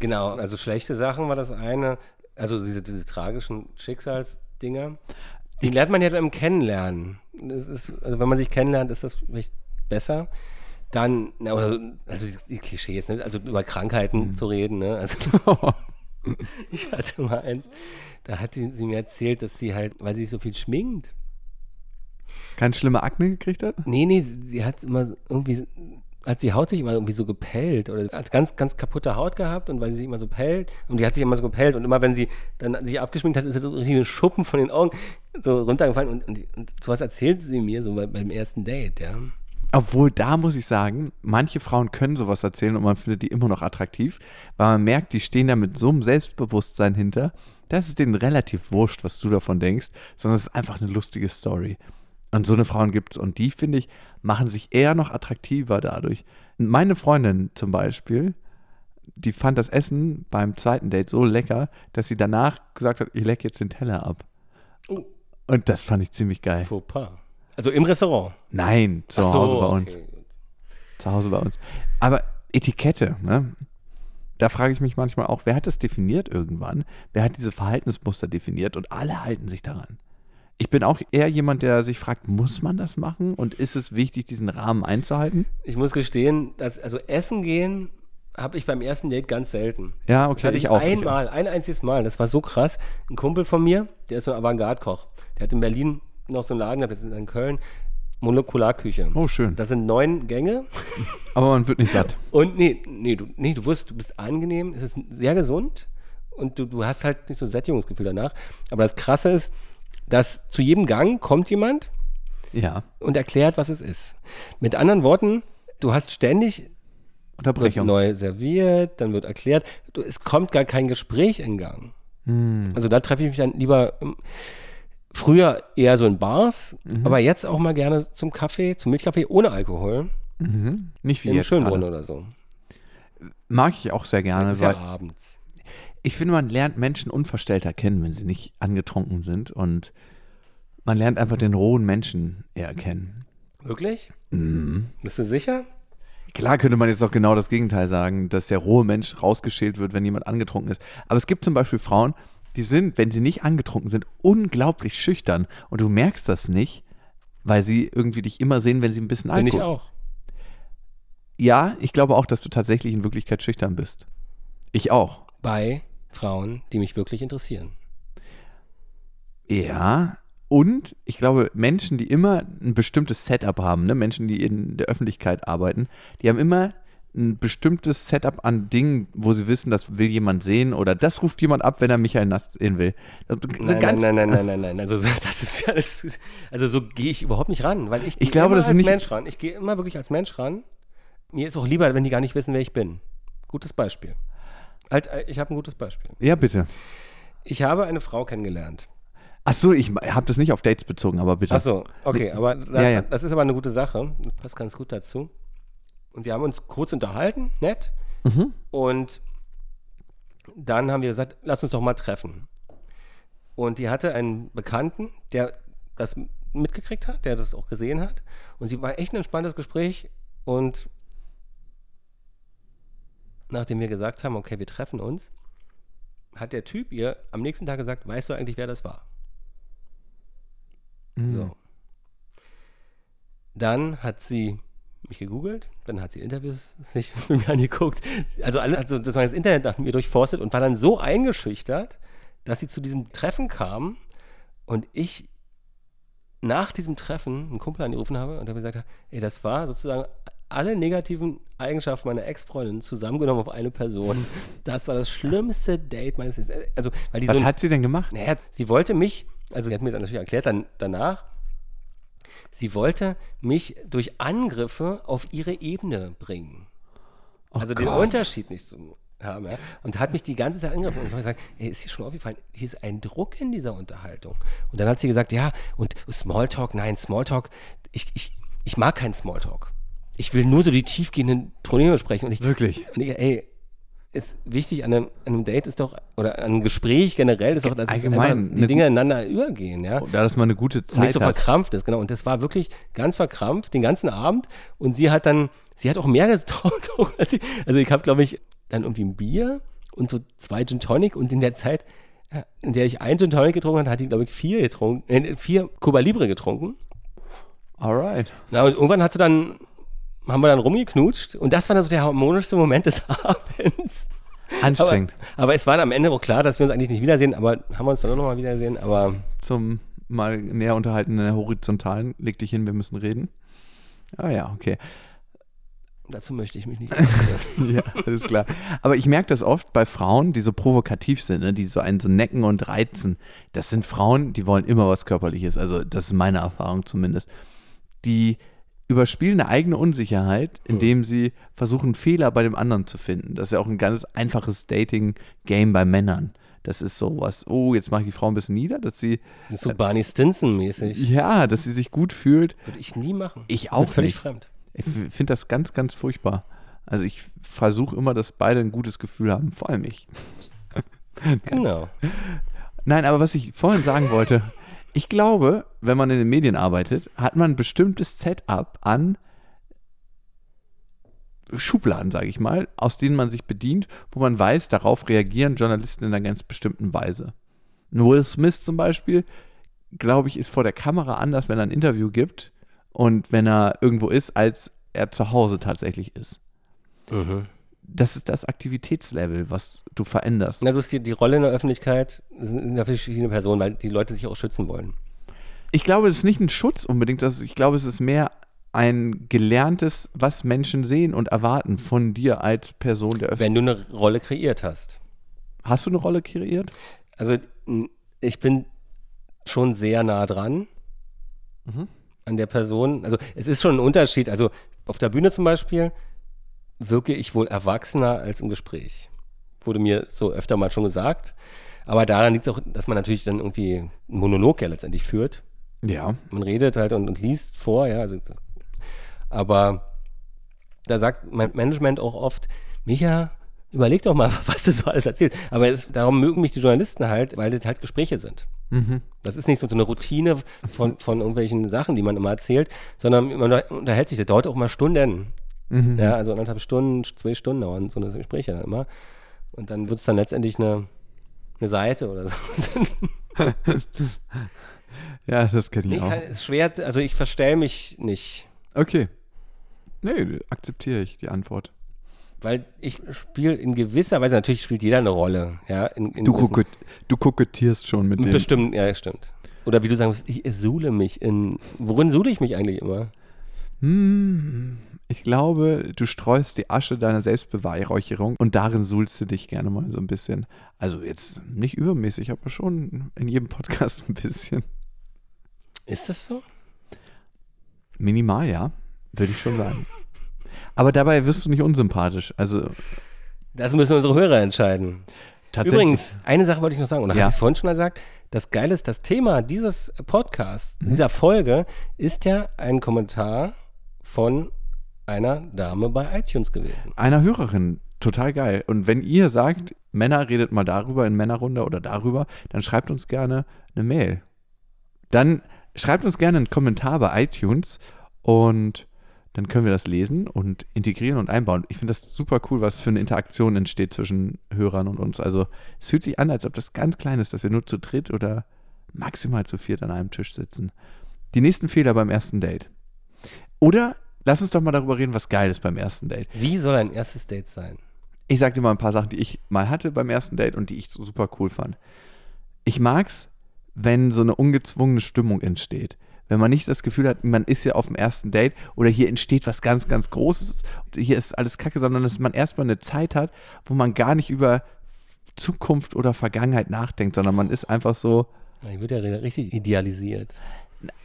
Speaker 3: Genau, also schlechte Sachen war das eine, also diese, diese tragischen Schicksalsdinger, die lernt man ja dann im Kennenlernen. Ist, also wenn man sich kennenlernt, ist das vielleicht besser. Dann, na, also die, die Klischees, ne? also über Krankheiten
Speaker 2: Mhm.
Speaker 3: zu reden, ne? Also ich hatte mal eins, da hat die, sie mir erzählt, dass sie halt, weil sie sich so viel schminkt.
Speaker 2: Keine schlimme Akne gekriegt hat?
Speaker 3: Nee, nee, sie, sie hat immer irgendwie, hat die Haut sich immer irgendwie so gepellt oder hat ganz, ganz kaputte Haut gehabt und weil sie sich immer so pellt und die hat sich immer so gepellt und immer wenn sie dann sich abgeschminkt hat, ist so richtig ein Schuppen von den Augen so runtergefallen und, und, und sowas erzählt sie mir so bei, beim ersten Date, ja.
Speaker 2: Obwohl, da muss ich sagen, manche Frauen können sowas erzählen und man findet die immer noch attraktiv, weil man merkt, die stehen da mit so einem Selbstbewusstsein hinter. Das ist denen relativ wurscht, was du davon denkst, sondern es ist einfach eine lustige Story. Und so eine Frauen gibt es. Und die, finde ich, machen sich eher noch attraktiver dadurch. Meine Freundin zum Beispiel, die fand das Essen beim zweiten Date so lecker, dass sie danach gesagt hat, ich lecke jetzt den Teller ab.
Speaker 3: Oh.
Speaker 2: Und das fand ich ziemlich geil.
Speaker 3: Also im Restaurant.
Speaker 2: Nein, zu
Speaker 3: so,
Speaker 2: Hause bei uns.
Speaker 3: okay.
Speaker 2: Zu Hause bei uns. Aber Etikette, ne? Da frage ich mich manchmal auch, wer hat das definiert irgendwann? Wer hat diese Verhaltensmuster definiert? Und alle halten sich daran. Ich bin auch eher jemand, der sich fragt, muss man das machen? Und ist es wichtig, diesen Rahmen einzuhalten?
Speaker 3: Ich muss gestehen, dass, also essen gehen habe ich beim ersten Date ganz selten.
Speaker 2: Ja, okay,
Speaker 3: hatte
Speaker 2: ich
Speaker 3: ich
Speaker 2: auch.
Speaker 3: einmal, ein einziges Mal. Das war so krass. Ein Kumpel von mir, der ist so ein Avantgarde-Koch. Der hat in Berlin noch so einen Laden, gehabt, jetzt in Köln, Molekularküche.
Speaker 2: Oh, schön.
Speaker 3: Das sind neun Gänge.
Speaker 2: Aber man wird nicht satt.
Speaker 3: Und nee, nee, du, nee, du wirst, du bist angenehm, es ist sehr gesund und du, du hast halt nicht so ein Sättigungsgefühl danach. Aber das Krasse ist, dass zu jedem Gang kommt jemand
Speaker 2: Ja,
Speaker 3: und erklärt, was es ist. Mit anderen Worten, du hast ständig
Speaker 2: Unterbrechung.
Speaker 3: neu serviert, dann wird erklärt. Du, es kommt gar kein Gespräch in Gang.
Speaker 2: Hm.
Speaker 3: Also da treffe ich mich dann lieber ähm, früher eher so in Bars,
Speaker 2: Mhm.
Speaker 3: aber jetzt auch mal gerne zum Kaffee, zum Milchkaffee ohne Alkohol,
Speaker 2: Mhm. Nicht wie
Speaker 3: im
Speaker 2: jetzt
Speaker 3: Schönbrunn
Speaker 2: gerade.
Speaker 3: oder so.
Speaker 2: Mag ich auch sehr gerne,
Speaker 3: Das ist ja abends.
Speaker 2: Ich finde, man lernt Menschen unverstellter kennen, wenn sie nicht angetrunken sind. Und man lernt einfach den rohen Menschen eher kennen.
Speaker 3: Wirklich?
Speaker 2: Mhm.
Speaker 3: Bist du sicher?
Speaker 2: Klar könnte man jetzt auch genau das Gegenteil sagen, dass der rohe Mensch rausgeschält wird, wenn jemand angetrunken ist. Aber es gibt zum Beispiel Frauen, die sind, wenn sie nicht angetrunken sind, unglaublich schüchtern. Und du merkst das nicht, weil sie irgendwie dich immer sehen, wenn sie ein bisschen
Speaker 3: Bin
Speaker 2: Alkohol...
Speaker 3: ich auch.
Speaker 2: Ja, ich glaube auch, dass du tatsächlich in Wirklichkeit schüchtern bist. Ich auch.
Speaker 3: Bei Frauen, die mich wirklich interessieren.
Speaker 2: Ja. Und ich glaube, Menschen, die immer ein bestimmtes Setup haben, ne? Menschen, die in der Öffentlichkeit arbeiten, die haben immer ein bestimmtes Setup an Dingen, wo sie wissen, das will jemand sehen oder das ruft jemand ab, wenn er Michael Nass sehen will. Das, so
Speaker 3: Nein, nein, nein, nein, nein, nein, nein. Also so- das ist alles. Also so gehe ich überhaupt nicht ran, weil ich,
Speaker 2: Ich glaube,
Speaker 3: immer
Speaker 2: das
Speaker 3: als
Speaker 2: nicht-
Speaker 3: Mensch ran. Ich gehe immer wirklich als Mensch ran. Mir ist auch lieber, wenn die gar nicht wissen, wer ich bin. Gutes Beispiel. Halt, äh, ich habe ein gutes Beispiel.
Speaker 2: Ja, bitte.
Speaker 3: Ich habe eine Frau kennengelernt.
Speaker 2: Ach so, ich habe das nicht auf Dates bezogen, aber bitte.
Speaker 3: Ach so, okay, aber da,
Speaker 2: Ja, ja.
Speaker 3: das ist aber eine gute Sache. Das passt ganz gut dazu. Und wir haben uns kurz unterhalten, nett.
Speaker 2: Mhm.
Speaker 3: Und dann haben wir gesagt, lass uns doch mal treffen. Und die hatte einen Bekannten, der das mitgekriegt hat, der das auch gesehen hat. Und sie war echt ein entspanntes Gespräch. Und nachdem wir gesagt haben, okay, wir treffen uns, hat der Typ ihr am nächsten Tag gesagt, weißt du eigentlich, wer das war?
Speaker 2: Mhm.
Speaker 3: So. Dann hat sie mich gegoogelt, dann hat sie Interviews sich mit mir angeguckt. Also, also das das Internet nach mir durchforstet und war dann so eingeschüchtert, dass sie zu diesem Treffen kam und ich nach diesem Treffen einen Kumpel angerufen habe und habe gesagt, ey, das war sozusagen alle negativen Eigenschaften meiner Ex-Freundin zusammengenommen auf eine Person. Das war das schlimmste Date meines Lebens. Also, weil die
Speaker 2: Was
Speaker 3: so,
Speaker 2: hat sie denn gemacht?
Speaker 3: naja, sie wollte mich, also sie hat mir dann natürlich erklärt, dann danach, sie wollte mich durch Angriffe auf ihre Ebene bringen.
Speaker 2: Oh
Speaker 3: also den
Speaker 2: Gott.
Speaker 3: Unterschied nicht zu haben. Ja? Und hat mich die ganze Zeit angegriffen. Und ich habe gesagt, ey, ist dir schon aufgefallen, hier ist ein Druck in dieser Unterhaltung. Und dann hat sie gesagt, ja, und Smalltalk, nein, Smalltalk, ich, ich, ich mag keinen Smalltalk. Ich will nur so die tiefgehenden Probleme sprechen. Und ich,
Speaker 2: Wirklich?
Speaker 3: und ich, ey, ist wichtig an einem, an einem Date ist doch, oder an einem Gespräch generell ist doch, dass
Speaker 2: Allgemein,
Speaker 3: die
Speaker 2: eine
Speaker 3: Dinge ineinander übergehen, ja.
Speaker 2: Da, dass man eine gute
Speaker 3: Und nicht
Speaker 2: Zeit
Speaker 3: so
Speaker 2: hat.
Speaker 3: verkrampft ist, genau. Und das war wirklich ganz verkrampft den ganzen Abend. Und sie hat dann, sie hat auch mehr getrunken als ich. Also ich habe, glaube ich, dann irgendwie ein Bier und so zwei Gin Tonic und in der Zeit, ja, in der ich ein Gin Tonic getrunken habe, hat die, glaube ich, vier getrunken, äh, vier Cuba Libre getrunken.
Speaker 2: Alright.
Speaker 3: Na, und irgendwann hat sie dann, haben wir dann rumgeknutscht und das war dann so der harmonischste Moment des Abends. Aber,
Speaker 2: Anstrengend.
Speaker 3: aber es war dann am Ende auch klar, dass wir uns eigentlich nicht wiedersehen, aber haben wir uns dann auch nochmal wiedersehen, aber
Speaker 2: Zum mal näher unterhalten in der Horizontalen. Leg dich hin, wir müssen reden. Ah ja, okay.
Speaker 3: dazu möchte ich mich nicht.
Speaker 2: ja, alles klar. Aber ich merke das oft bei Frauen, die so provokativ sind, ne, die so einen so necken und reizen. Das sind Frauen, die wollen immer was Körperliches. Also, das ist meine Erfahrung zumindest. Die überspielen eine eigene Unsicherheit, indem sie versuchen, Fehler bei dem anderen zu finden. Das ist ja auch ein ganz einfaches Dating-Game bei Männern. Das ist so was, oh, jetzt mache ich die Frau ein bisschen nieder, dass sie,
Speaker 3: Das ist so Barney Stinson-mäßig.
Speaker 2: ja, dass sie sich gut fühlt.
Speaker 3: Würde ich nie machen.
Speaker 2: Ich auch
Speaker 3: völlig
Speaker 2: nicht.
Speaker 3: fremd.
Speaker 2: Ich finde das ganz, ganz furchtbar. Also ich versuche immer, dass beide ein gutes Gefühl haben, vor allem ich.
Speaker 3: Genau.
Speaker 2: Nein, aber was ich vorhin sagen wollte, ich glaube, wenn man in den Medien arbeitet, hat man ein bestimmtes Setup an Schubladen, sage ich mal, aus denen man sich bedient, wo man weiß, darauf reagieren Journalisten in einer ganz bestimmten Weise. Will Smith zum Beispiel, glaube ich, ist vor der Kamera anders, wenn er ein Interview gibt und wenn er irgendwo ist, als er zu Hause tatsächlich ist.
Speaker 3: Mhm.
Speaker 2: Das ist das Aktivitätslevel, was du veränderst.
Speaker 3: Na, du hast die, die Rolle in der Öffentlichkeit sind ja verschiedene Personen, weil die Leute sich auch schützen wollen.
Speaker 2: Ich glaube, es ist nicht ein Schutz unbedingt. Das, ich glaube, es ist mehr ein gelerntes, was Menschen sehen und erwarten von dir als Person der Öffentlichkeit.
Speaker 3: Wenn du eine Rolle kreiert hast.
Speaker 2: Hast du eine Rolle kreiert?
Speaker 3: Also ich bin schon sehr nah dran
Speaker 2: Mhm.
Speaker 3: an der Person. Also es ist schon ein Unterschied. Also auf der Bühne zum Beispiel wirke ich wohl erwachsener als im Gespräch. Wurde mir so öfter mal schon gesagt. Aber daran liegt es auch, dass man natürlich dann irgendwie einen Monolog ja letztendlich führt.
Speaker 2: Ja.
Speaker 3: Man redet halt und, und liest vor, ja. Also, aber da sagt mein Management auch oft, Micha, überleg doch mal, was du so alles erzählst. Aber es, darum mögen mich die Journalisten halt, weil das halt Gespräche sind.
Speaker 2: Mhm.
Speaker 3: Das ist nicht so eine Routine von, von irgendwelchen Sachen, die man immer erzählt, sondern man unterhält sich, das dauert auch mal Stunden.
Speaker 2: Mhm.
Speaker 3: Ja, also anderthalb Stunden, zwei Stunden dauern so eine Gespräche dann immer. Und dann wird es dann letztendlich eine, eine Seite oder so.
Speaker 2: Ja, das kenne ich
Speaker 3: nee,
Speaker 2: auch.
Speaker 3: kann, ist schwer, also ich verstell mich nicht.
Speaker 2: Okay. Nee, akzeptiere ich die Antwort.
Speaker 3: Weil ich spiele in gewisser Weise, natürlich spielt jeder eine Rolle. Ja, in, in
Speaker 2: Du, kokett, du kokettierst schon mit dem.
Speaker 3: Bestimmt, ja, stimmt. Oder wie du sagst, ich suhle mich in. Worin suhle ich mich eigentlich immer?
Speaker 2: Hm, ich glaube, du streust die Asche deiner Selbstbeweihräucherung und darin suhlst du dich gerne mal so ein bisschen. Also jetzt nicht übermäßig, aber schon in jedem Podcast ein bisschen.
Speaker 3: Ist das so?
Speaker 2: Minimal, ja, würde ich schon sagen. Aber dabei wirst du nicht unsympathisch. Also
Speaker 3: Das müssen unsere Hörer entscheiden.
Speaker 2: tatsächlich.
Speaker 3: Übrigens, eine Sache wollte ich noch sagen, oder
Speaker 2: Ja.
Speaker 3: habe ich es vorhin schon gesagt? Das Geile ist, das Thema dieses Podcasts,
Speaker 2: Mhm.
Speaker 3: dieser Folge, ist ja ein Kommentar von einer Dame bei iTunes gewesen.
Speaker 2: einer Hörerin, total geil. Und wenn ihr sagt, Männer redet mal darüber in Männerrunde oder darüber, dann schreibt uns gerne eine Mail. Dann schreibt uns gerne einen Kommentar bei iTunes und dann können wir das lesen und integrieren und einbauen. Ich finde das super cool, was für eine Interaktion entsteht zwischen Hörern und uns. Also es fühlt sich an, als ob das ganz klein ist, dass wir nur zu dritt oder maximal zu viert an einem Tisch sitzen. Die nächsten Fehler beim ersten Date. Oder lass uns doch mal darüber reden, was geil ist beim ersten Date.
Speaker 3: Wie soll ein erstes Date sein?
Speaker 2: Ich sag dir mal ein paar Sachen, die ich mal hatte beim ersten Date und die ich so super cool fand. Ich mag's, wenn so eine ungezwungene Stimmung entsteht. Wenn man nicht das Gefühl hat, man ist ja auf dem ersten Date oder hier entsteht was ganz, ganz Großes, hier ist alles kacke, sondern dass man erstmal eine Zeit hat, wo man gar nicht über Zukunft oder Vergangenheit nachdenkt, sondern man ist einfach so.
Speaker 3: Ich würde ja richtig idealisiert.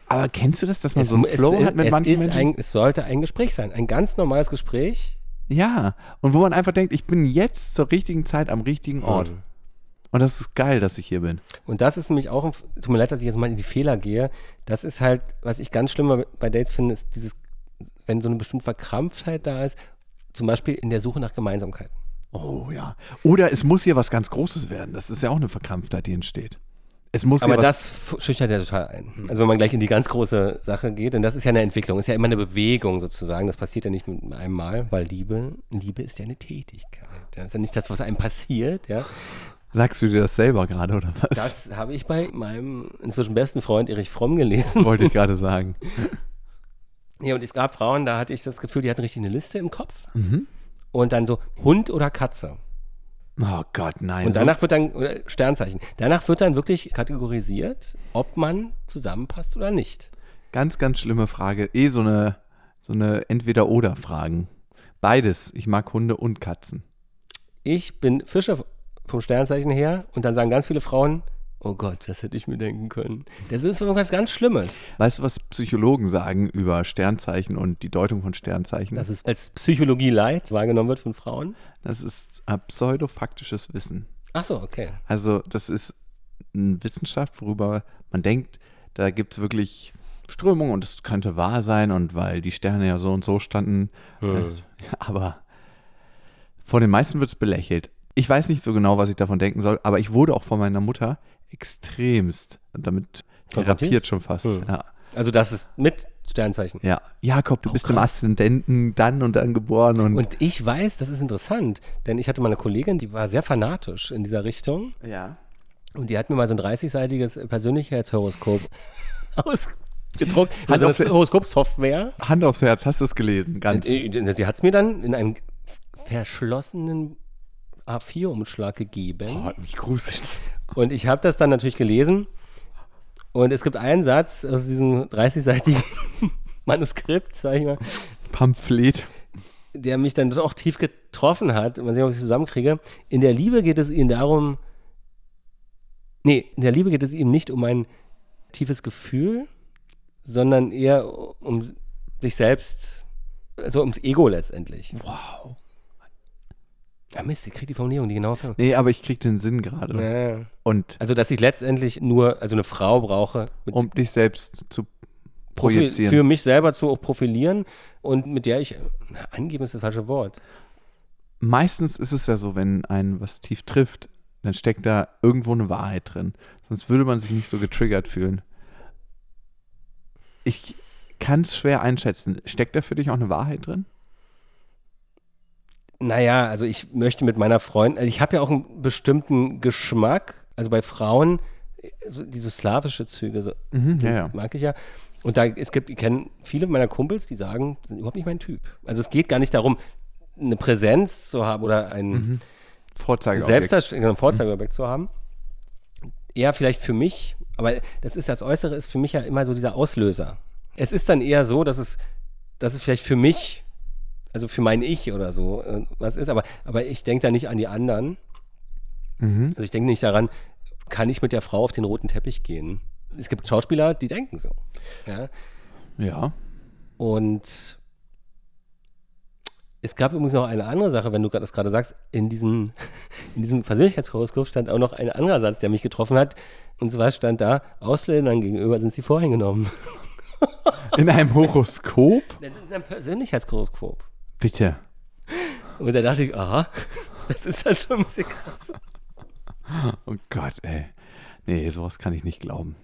Speaker 2: Aber kennst du das, dass man so einen Flow
Speaker 3: es,
Speaker 2: hat mit
Speaker 3: es
Speaker 2: manchen Menschen?
Speaker 3: ein, Es sollte ein Gespräch sein. Ein ganz normales Gespräch.
Speaker 2: Ja, und wo man einfach denkt, ich bin jetzt zur richtigen Zeit am richtigen Ort.
Speaker 3: Mhm.
Speaker 2: Und das ist geil, dass ich hier bin.
Speaker 3: Und das ist nämlich auch, ein, tut mir leid, dass ich jetzt mal in die Fehler gehe, das ist halt, was ich ganz schlimm bei Dates finde, ist dieses, wenn so eine bestimmte Verkrampftheit da ist, zum Beispiel in der Suche nach Gemeinsamkeiten.
Speaker 2: Oh ja. Oder es muss hier was ganz Großes werden. Das ist ja auch eine Verkrampftheit, die entsteht. Es muss
Speaker 3: Aber
Speaker 2: was
Speaker 3: das schüchtert ja total ein. Also wenn man gleich in die ganz große Sache geht, denn das ist ja eine Entwicklung, ist ja immer eine Bewegung sozusagen. Das passiert ja nicht mit einem Mal, weil Liebe, Liebe ist ja eine Tätigkeit. Ja. ist ja nicht das, was einem passiert, ja.
Speaker 2: Sagst du dir das selber gerade oder was?
Speaker 3: Das habe ich bei meinem inzwischen besten Freund Erich Fromm gelesen.
Speaker 2: wollte ich gerade sagen.
Speaker 3: Ja, und es gab Frauen, da hatte ich das Gefühl, die hatten richtig eine Liste im Kopf.
Speaker 2: Mhm.
Speaker 3: Und dann so Hund oder Katze.
Speaker 2: Oh Gott, nein.
Speaker 3: Und danach wird dann, Sternzeichen, danach wird dann wirklich kategorisiert, ob man zusammenpasst oder nicht.
Speaker 2: so, ganz, ganz schlimme Frage. Eh so eine, so eine Entweder-Oder-Fragen. Beides. Ich mag Hunde und Katzen.
Speaker 3: Ich bin Fischer vom Sternzeichen her und dann sagen ganz viele Frauen, oh Gott, das hätte ich mir denken können. Das ist was ganz Schlimmes.
Speaker 2: Weißt du, was Psychologen sagen über Sternzeichen und die Deutung von Sternzeichen?
Speaker 3: Dass es als Psychologie leid wahrgenommen wird von Frauen.
Speaker 2: Das ist pseudofaktisches Wissen.
Speaker 3: Ach so, okay.
Speaker 2: Also das ist eine Wissenschaft, worüber man denkt, da gibt es wirklich Strömungen und es könnte wahr sein und weil die Sterne ja so und so standen.
Speaker 3: Hm.
Speaker 2: Aber vor den meisten wird es belächelt. Ich weiß nicht so genau, was ich davon denken soll, aber ich wurde auch von meiner Mutter extremst damit therapiert schon fast.
Speaker 3: Hm.
Speaker 2: Ja.
Speaker 3: Also das ist mit Sternzeichen.
Speaker 2: ja. Jakob, du
Speaker 3: Oh,
Speaker 2: bist im
Speaker 3: krass.
Speaker 2: Aszendenten dann und dann geboren und,
Speaker 3: Und ich weiß, das ist interessant, denn ich hatte mal eine Kollegin, die war sehr fanatisch in dieser Richtung.
Speaker 2: ja.
Speaker 3: Und die hat mir mal so ein 30-seitiges Persönlichkeitshoroskop ausgedruckt.
Speaker 2: Hand
Speaker 3: Also das Horoskop-Software.
Speaker 2: Hand aufs Herz, hast du es gelesen? Ganz.
Speaker 3: Äh, Sie hat es mir dann in einem verschlossenen A4-Umschlag gegeben.
Speaker 2: Oh, mich gruselt's.
Speaker 3: Und ich habe das dann natürlich gelesen. Und es gibt einen Satz aus diesem 30-seitigen Manuskript, sag ich mal,
Speaker 2: Pamphlet.
Speaker 3: der mich dann doch tief getroffen hat. Mal sehen, ob ich es zusammenkriege. In der Liebe geht es ihnen darum, nee, in der Liebe geht es ihm nicht um ein tiefes Gefühl, sondern eher um sich selbst, also ums Ego letztendlich.
Speaker 2: Wow.
Speaker 3: Ja, Mist, ich kriege die Formulierung, die genau.
Speaker 2: Nee, aber ich krieg den Sinn gerade.
Speaker 3: Ja.
Speaker 2: Und
Speaker 3: Also, dass ich letztendlich nur, also eine Frau brauche,
Speaker 2: um dich selbst zu projizieren.
Speaker 3: für mich selber zu profilieren und mit der ich, na, angeben ist das falsche Wort.
Speaker 2: Meistens ist es ja so, wenn einen was tief trifft, dann steckt da irgendwo eine Wahrheit drin. Sonst würde man sich nicht so getriggert fühlen. Ich kann es schwer einschätzen. Steckt da für dich auch eine Wahrheit drin?
Speaker 3: Naja, also ich möchte mit meiner Freundin, also ich habe ja auch einen bestimmten Geschmack, also bei Frauen, äh, so diese slawische Züge, so,
Speaker 2: Mhm, ja, ja.
Speaker 3: mag ich ja. Und da, es gibt, ich kenne viele meiner Kumpels, die sagen, ist überhaupt nicht mein Typ. Also es geht gar nicht darum, eine Präsenz zu haben oder ein
Speaker 2: Mhm. Vorzeige.
Speaker 3: Selbstdarstellung, einen Vorzeigeobjekt zu haben. Eher vielleicht für mich, aber das ist das Äußere, ist für mich ja immer so dieser Auslöser. Es ist dann eher so, dass es, dass es vielleicht für mich, also für mein Ich oder so, äh, was ist, aber, aber ich denke da nicht an die anderen.
Speaker 2: Mhm.
Speaker 3: Also ich denke nicht daran, kann ich mit der Frau auf den roten Teppich gehen? Es gibt Schauspieler, die denken so. Ja?
Speaker 2: Ja.
Speaker 3: Und es gab übrigens noch eine andere Sache, wenn du das gerade sagst, in, diesen, in diesem Persönlichkeitshoroskop stand auch noch ein anderer Satz, der mich getroffen hat. Und zwar stand da, Ausländern gegenüber sind sie voreingenommen.
Speaker 2: In einem Horoskop?
Speaker 3: Das ist ein Persönlichkeitshoroskop.
Speaker 2: Bitte.
Speaker 3: Und da dachte ich, aha, das ist halt schon ein bisschen krass.
Speaker 2: Oh Gott, ey. Nee, sowas kann ich nicht glauben.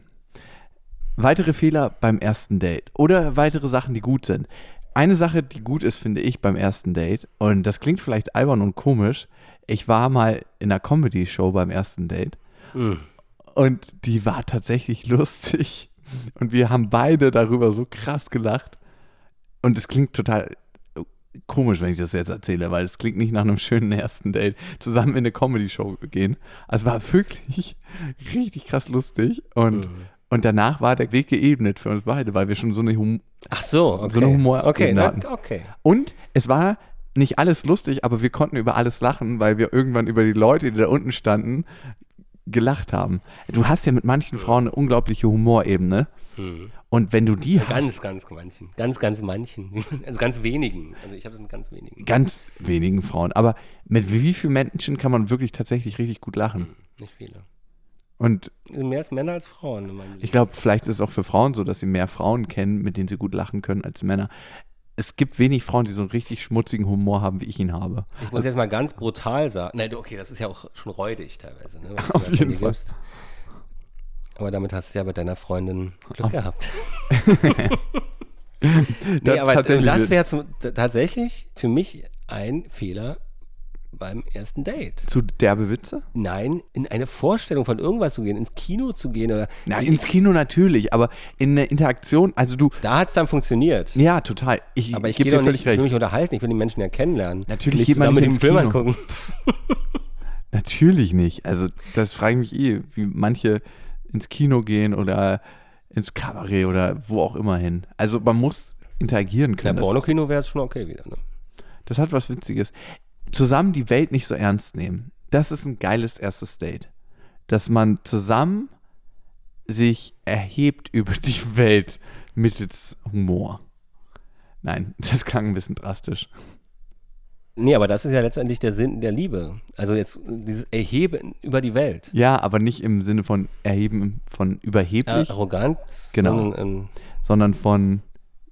Speaker 2: Weitere Fehler beim ersten Date oder weitere Sachen, die gut sind. Eine Sache, die gut ist, finde ich, beim ersten Date, und das klingt vielleicht albern und komisch, ich war mal in einer Comedy-Show beim ersten Date
Speaker 3: Mhm.
Speaker 2: und die war tatsächlich lustig und wir haben beide darüber so krass gelacht. und es klingt total komisch, wenn ich das jetzt erzähle, weil es klingt nicht nach einem schönen ersten Date, zusammen in eine Comedy-Show gehen. Also es war wirklich richtig krass lustig und,
Speaker 3: Mhm.
Speaker 2: und danach war der Weg geebnet für uns beide, weil wir schon so eine Hum
Speaker 3: Ach so, okay.
Speaker 2: So eine Humor-
Speaker 3: Okay, na, okay.
Speaker 2: Und es war nicht alles lustig, aber wir konnten über alles lachen, weil wir irgendwann über die Leute, die da unten standen, gelacht haben. Du hast ja mit manchen Frauen eine unglaubliche Humorebene.
Speaker 3: Hm.
Speaker 2: Und wenn du die hast,
Speaker 3: Ganz, ganz manchen. Ganz, ganz manchen. Also ganz wenigen. Also ich habe es mit ganz wenigen.
Speaker 2: ganz wenigen Frauen, aber mit wie vielen Menschen kann man wirklich tatsächlich richtig gut lachen?
Speaker 3: Nicht viele.
Speaker 2: Und
Speaker 3: Also Mehr als Männer als Frauen in meinem Leben.
Speaker 2: ich glaube, vielleicht ist es auch für Frauen so, dass sie mehr Frauen kennen, mit denen sie gut lachen können als Männer. Es gibt wenig Frauen, die so einen richtig schmutzigen Humor haben, wie ich ihn habe.
Speaker 3: Ich muss jetzt mal ganz brutal sagen. Nein, okay, das ist ja auch schon räudig teilweise. Ne,
Speaker 2: Auf jeden Fall.
Speaker 3: gibst. Aber damit hast du ja mit deiner Freundin Glück gehabt. nee,
Speaker 2: Das
Speaker 3: aber das wäre tatsächlich für mich ein Fehler beim ersten Date.
Speaker 2: Zu derbe Witze?
Speaker 3: Nein, in eine Vorstellung von irgendwas zu gehen, ins Kino zu gehen oder.
Speaker 2: Na, ins Kino natürlich, aber in eine Interaktion, also du,
Speaker 3: Da hat es dann funktioniert.
Speaker 2: ja, total. Ich,
Speaker 3: Aber ich
Speaker 2: gebe dir
Speaker 3: doch nicht,
Speaker 2: völlig
Speaker 3: ich will
Speaker 2: recht.
Speaker 3: mich unterhalten, ich will die Menschen ja kennenlernen.
Speaker 2: Natürlich
Speaker 3: nicht
Speaker 2: geht man nicht
Speaker 3: mit dem
Speaker 2: ins
Speaker 3: Film
Speaker 2: Kino.
Speaker 3: angucken.
Speaker 2: Natürlich nicht. Also, das frage ich mich eh, wie manche ins Kino gehen oder ins Kabarett oder wo auch immer hin. Also, man muss interagieren
Speaker 3: Ja,
Speaker 2: können. das,
Speaker 3: Pornokino wäre jetzt schon okay wieder. Ne?
Speaker 2: das hat was Witziges. Zusammen die Welt nicht so ernst nehmen. Das ist ein geiles erstes Date. Dass man zusammen sich erhebt über die Welt mittels Humor. Nein, das klang ein bisschen drastisch.
Speaker 3: Nee, aber das ist ja letztendlich der Sinn der Liebe. Also jetzt dieses Erheben über die Welt.
Speaker 2: Ja, aber nicht im Sinne von erheben, von
Speaker 3: Äh,
Speaker 2: überheblich,
Speaker 3: arrogant.
Speaker 2: Genau.
Speaker 3: sondern, ähm,
Speaker 2: sondern von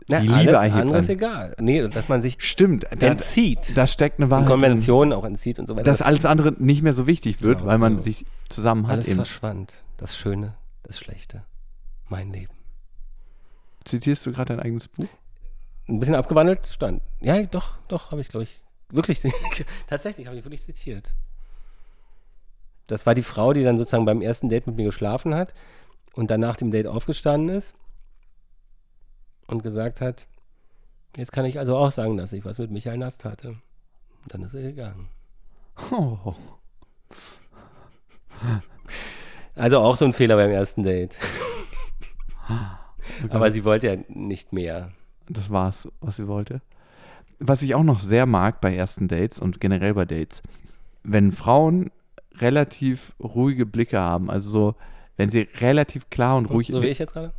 Speaker 3: na,
Speaker 2: die Liebe
Speaker 3: alles andere ist egal. Nee, dass man sich
Speaker 2: Stimmt, da,
Speaker 3: entzieht.
Speaker 2: da steckt eine
Speaker 3: und
Speaker 2: Wahrheit
Speaker 3: Konventionen auch entzieht und so weiter.
Speaker 2: dass alles andere nicht mehr so wichtig wird,
Speaker 3: Genau,
Speaker 2: weil man
Speaker 3: genau.
Speaker 2: sich zusammen hat
Speaker 3: alles
Speaker 2: eben.
Speaker 3: verschwand. Das Schöne, das Schlechte. Mein Leben.
Speaker 2: Zitierst du gerade dein eigenes Buch?
Speaker 3: Ein bisschen abgewandelt stand. Ja, doch, doch, habe ich, glaube ich. Wirklich, tatsächlich habe ich wirklich zitiert. Das war die Frau, die dann sozusagen beim ersten Date mit mir geschlafen hat und dann nach dem Date aufgestanden ist und gesagt hat, jetzt kann ich also auch sagen, dass ich was mit Michael Nast hatte. Und dann ist er gegangen.
Speaker 2: Oh.
Speaker 3: Also auch so ein Fehler beim ersten Date.
Speaker 2: Okay.
Speaker 3: Aber sie wollte ja nicht mehr.
Speaker 2: Das war's, was sie wollte. Was ich auch noch sehr mag bei ersten Dates und generell bei Dates, wenn Frauen relativ ruhige Blicke haben, also so, wenn sie relativ klar und ruhig,
Speaker 3: So wie ich jetzt gerade.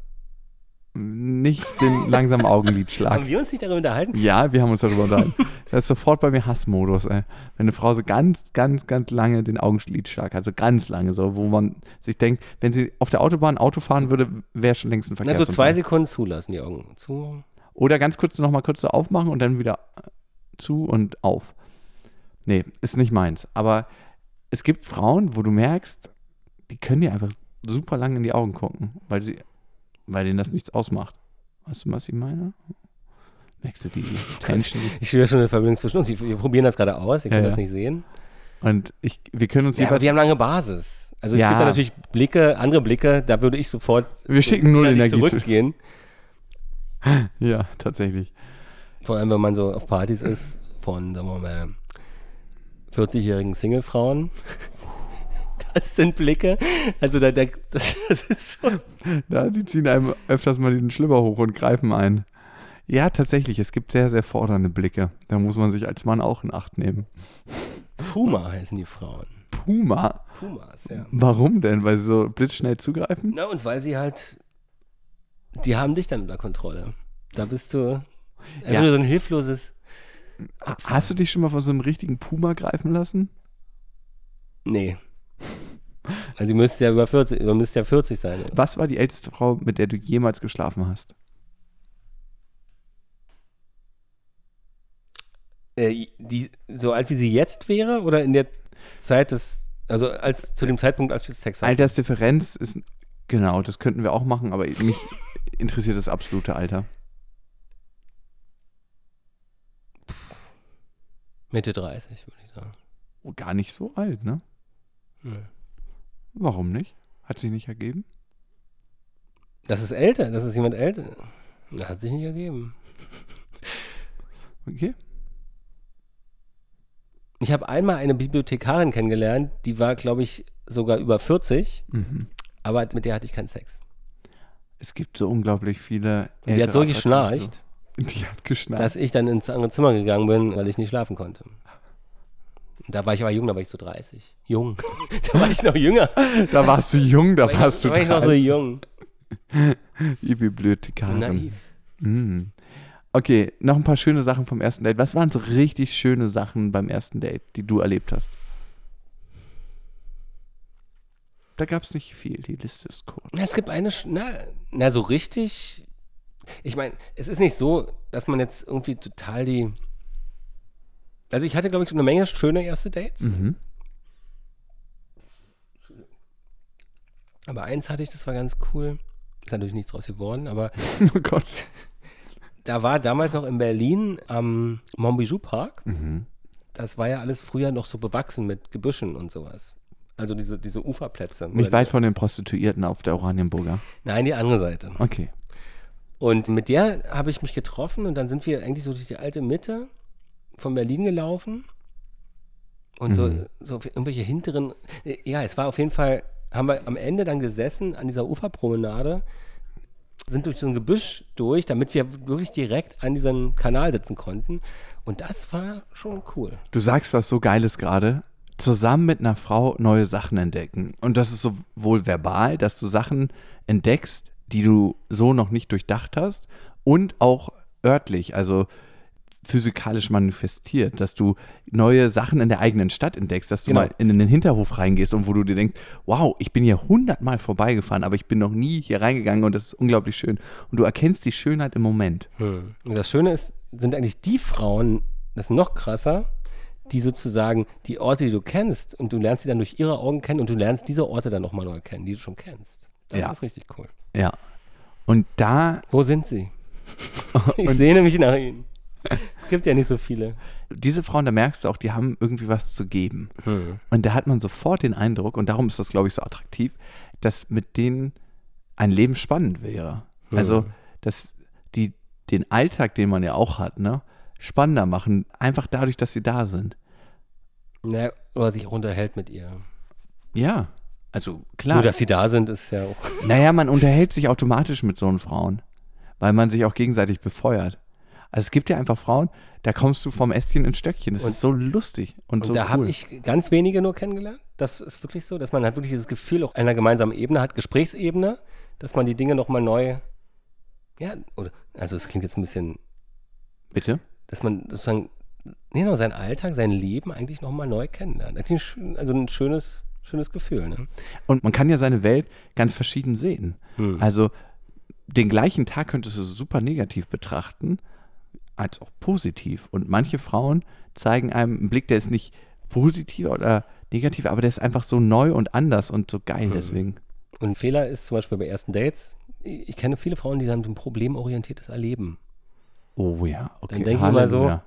Speaker 2: nicht den langsamen Augenlidschlag.
Speaker 3: Haben wir uns nicht darüber unterhalten?
Speaker 2: Ja, wir haben uns darüber unterhalten. Das ist sofort bei mir Hassmodus, ey. Wenn eine Frau so ganz, ganz, ganz lange den Augenlidschlag hat, so ganz lange, so, wo man sich denkt, wenn sie auf der Autobahn Auto fahren würde, wäre schon längst ein
Speaker 3: Na,
Speaker 2: Verkehr.
Speaker 3: so zwei Sekunden zulassen, die Augen zu.
Speaker 2: Oder ganz kurz nochmal kurz so aufmachen und dann wieder zu und auf. Nee, ist nicht meins. Aber es gibt Frauen, wo du merkst, die können dir einfach super lang in die Augen gucken, weil sie, weil denen das nichts ausmacht. Weißt du, was ich meine? Merkst du die Tension?
Speaker 3: Ich spüre schon eine Verbindung zwischen uns. Wir probieren das gerade aus, ihr könnt
Speaker 2: Ja,
Speaker 3: das
Speaker 2: ja.
Speaker 3: nicht sehen.
Speaker 2: Und ich, wir können uns
Speaker 3: Ja, aber
Speaker 2: jeweils.
Speaker 3: wir haben lange Basis. Also es
Speaker 2: Ja.
Speaker 3: gibt da natürlich Blicke, andere Blicke, da würde ich sofort
Speaker 2: Wir schicken null Energie zu-
Speaker 3: zurückgehen.
Speaker 2: ja, tatsächlich.
Speaker 3: Vor allem, wenn man so auf Partys ist von, sagen wir mal, 40-jährigen Singlefrauen. Das sind Blicke. Also da, da, das, das ist schon.
Speaker 2: Ja, die ziehen einem öfters mal den Schlipper hoch und greifen ein. Ja, tatsächlich, es gibt sehr, sehr fordernde Blicke. Da muss man sich als Mann auch in Acht nehmen.
Speaker 3: Puma heißen die Frauen.
Speaker 2: Puma.
Speaker 3: Pumas, ja.
Speaker 2: Warum denn? Weil sie so blitzschnell zugreifen?
Speaker 3: Na, und weil sie halt. Die haben dich dann unter Kontrolle. Da bist du. Also
Speaker 2: Ja.
Speaker 3: so ein hilfloses.
Speaker 2: Ha- Hast du dich schon mal von so einem richtigen Puma greifen lassen?
Speaker 3: Nee. Also sie müsste ja über 40, du müsste ja 40 sein. Oder?
Speaker 2: Was war die älteste Frau, mit der du jemals geschlafen hast?
Speaker 3: Äh, die, so alt wie sie jetzt wäre oder in der Zeit des, also als zu dem Zeitpunkt, als wir Sex hatten?
Speaker 2: Altersdifferenz ist, genau, das könnten wir auch machen, aber mich interessiert das absolute Alter.
Speaker 3: Mitte 30, würde ich sagen.
Speaker 2: Oh, gar nicht so alt, ne?
Speaker 3: Nö.
Speaker 2: Warum nicht? Hat sich nicht ergeben?
Speaker 3: Das ist älter, das ist jemand älter. Das hat sich nicht ergeben.
Speaker 2: Okay.
Speaker 3: Ich habe einmal eine Bibliothekarin kennengelernt, die war, glaube ich, sogar über 40,
Speaker 2: Mhm.
Speaker 3: aber mit der hatte ich keinen Sex.
Speaker 2: Es gibt so unglaublich viele.
Speaker 3: Und die hat so geschnarcht,
Speaker 2: Die hat geschnarcht.
Speaker 3: dass ich dann ins andere Zimmer gegangen bin, weil ich nicht schlafen konnte. Da war ich aber jung, da war ich so 30. Jung. da war ich noch jünger.
Speaker 2: da warst du jung, da
Speaker 3: Da
Speaker 2: warst du
Speaker 3: war ich noch so
Speaker 2: 30.
Speaker 3: jung.
Speaker 2: Die Bibliothekarin.
Speaker 3: Naiv.
Speaker 2: Mm. Okay, noch ein paar schöne Sachen vom ersten Date. Was waren so richtig schöne Sachen beim ersten Date, die du erlebt hast? Da gab es nicht viel, die Liste ist kurz.
Speaker 3: Na, es gibt eine, na, na so richtig. Ich meine, es ist nicht so, dass man jetzt irgendwie total die. Also ich hatte, glaube ich, eine Menge schöne erste Dates.
Speaker 2: Mhm.
Speaker 3: Aber eins hatte ich, das war ganz cool. Ist natürlich nichts draus geworden, aber
Speaker 2: Oh Gott.
Speaker 3: da war damals noch in Berlin am Montbijou Park.
Speaker 2: Mhm.
Speaker 3: Das war ja alles früher noch so bewachsen mit Gebüschen und sowas. Also diese, diese Uferplätze.
Speaker 2: Nicht
Speaker 3: Oder
Speaker 2: weit von den Prostituierten auf der Oranienburger.
Speaker 3: Nein, die andere Seite.
Speaker 2: Okay.
Speaker 3: Und mit der habe ich mich getroffen und dann sind wir eigentlich so durch die alte Mitte von Berlin gelaufen. Und
Speaker 2: Mhm.
Speaker 3: so, so irgendwelche hinteren, ja, es war auf jeden Fall, haben wir am Ende dann gesessen an dieser Uferpromenade, sind durch so ein Gebüsch durch, damit wir wirklich direkt an diesem Kanal sitzen konnten. Und das war schon cool.
Speaker 2: Du sagst was so Geiles gerade. Zusammen mit einer Frau neue Sachen entdecken. Und das ist sowohl verbal, dass du Sachen entdeckst, die du so noch nicht durchdacht hast, und auch örtlich, also physikalisch manifestiert, dass du neue Sachen in der eigenen Stadt entdeckst, dass du
Speaker 3: Genau.
Speaker 2: mal in den Hinterhof reingehst und wo du dir denkst, wow, ich bin hier hundertmal vorbeigefahren, aber ich bin noch nie hier reingegangen und das ist unglaublich schön. Und du erkennst die Schönheit im Moment.
Speaker 3: Und das Schöne ist, sind eigentlich die Frauen, das ist noch krasser, die sozusagen die Orte, die du kennst, und du lernst sie dann durch ihre Augen kennen und du lernst diese Orte dann nochmal neu kennen, die du schon kennst. Das
Speaker 2: Ja.
Speaker 3: ist richtig cool.
Speaker 2: Ja. Und da
Speaker 3: Wo sind sie? Ich sehne mich nach ihnen. Es gibt ja nicht so viele.
Speaker 2: diese Frauen, da merkst du auch, die haben irgendwie was zu geben. Und da hat man sofort den Eindruck, und darum ist das, glaube ich, so attraktiv, dass mit denen ein Leben spannend wäre. Also, dass die den Alltag, den man ja auch hat, ne, spannender machen, einfach dadurch, dass sie da sind.
Speaker 3: Na, oder sich auch unterhält mit ihr.
Speaker 2: Ja, also klar.
Speaker 3: Nur, dass sie da sind, ist ja auch.
Speaker 2: Naja, man unterhält sich automatisch mit so einen Frauen, weil man sich auch gegenseitig befeuert. Also es gibt ja einfach Frauen, da kommst du vom Ästchen ins Stöckchen. Das
Speaker 3: Und-
Speaker 2: ist so lustig und,
Speaker 3: Und
Speaker 2: so
Speaker 3: da
Speaker 2: cool.
Speaker 3: habe ich ganz wenige nur kennengelernt. Das ist wirklich so, dass man halt wirklich dieses Gefühl auch einer gemeinsamen Ebene hat, Gesprächsebene, dass man die Dinge nochmal neu. Ja, oder, also es klingt jetzt ein bisschen
Speaker 2: Bitte?
Speaker 3: dass man sozusagen no, seinen Alltag, sein Leben eigentlich nochmal neu schön- Also ein schönes, schönes Gefühl. Ne?
Speaker 2: Und man kann ja seine Welt ganz verschieden sehen.
Speaker 3: Hm.
Speaker 2: Also den gleichen Tag könntest du super negativ betrachten, als auch positiv. Und manche Frauen zeigen einem einen Blick, der ist nicht positiv oder negativ, aber der ist einfach so neu und anders und so geil
Speaker 3: Hm.
Speaker 2: deswegen.
Speaker 3: Und ein Fehler ist zum Beispiel bei ersten Dates, ich kenne viele Frauen, die so ein problemorientiertes Erleben.
Speaker 2: Oh ja, okay.
Speaker 3: Dann denke ich mal so-
Speaker 2: Halleluja.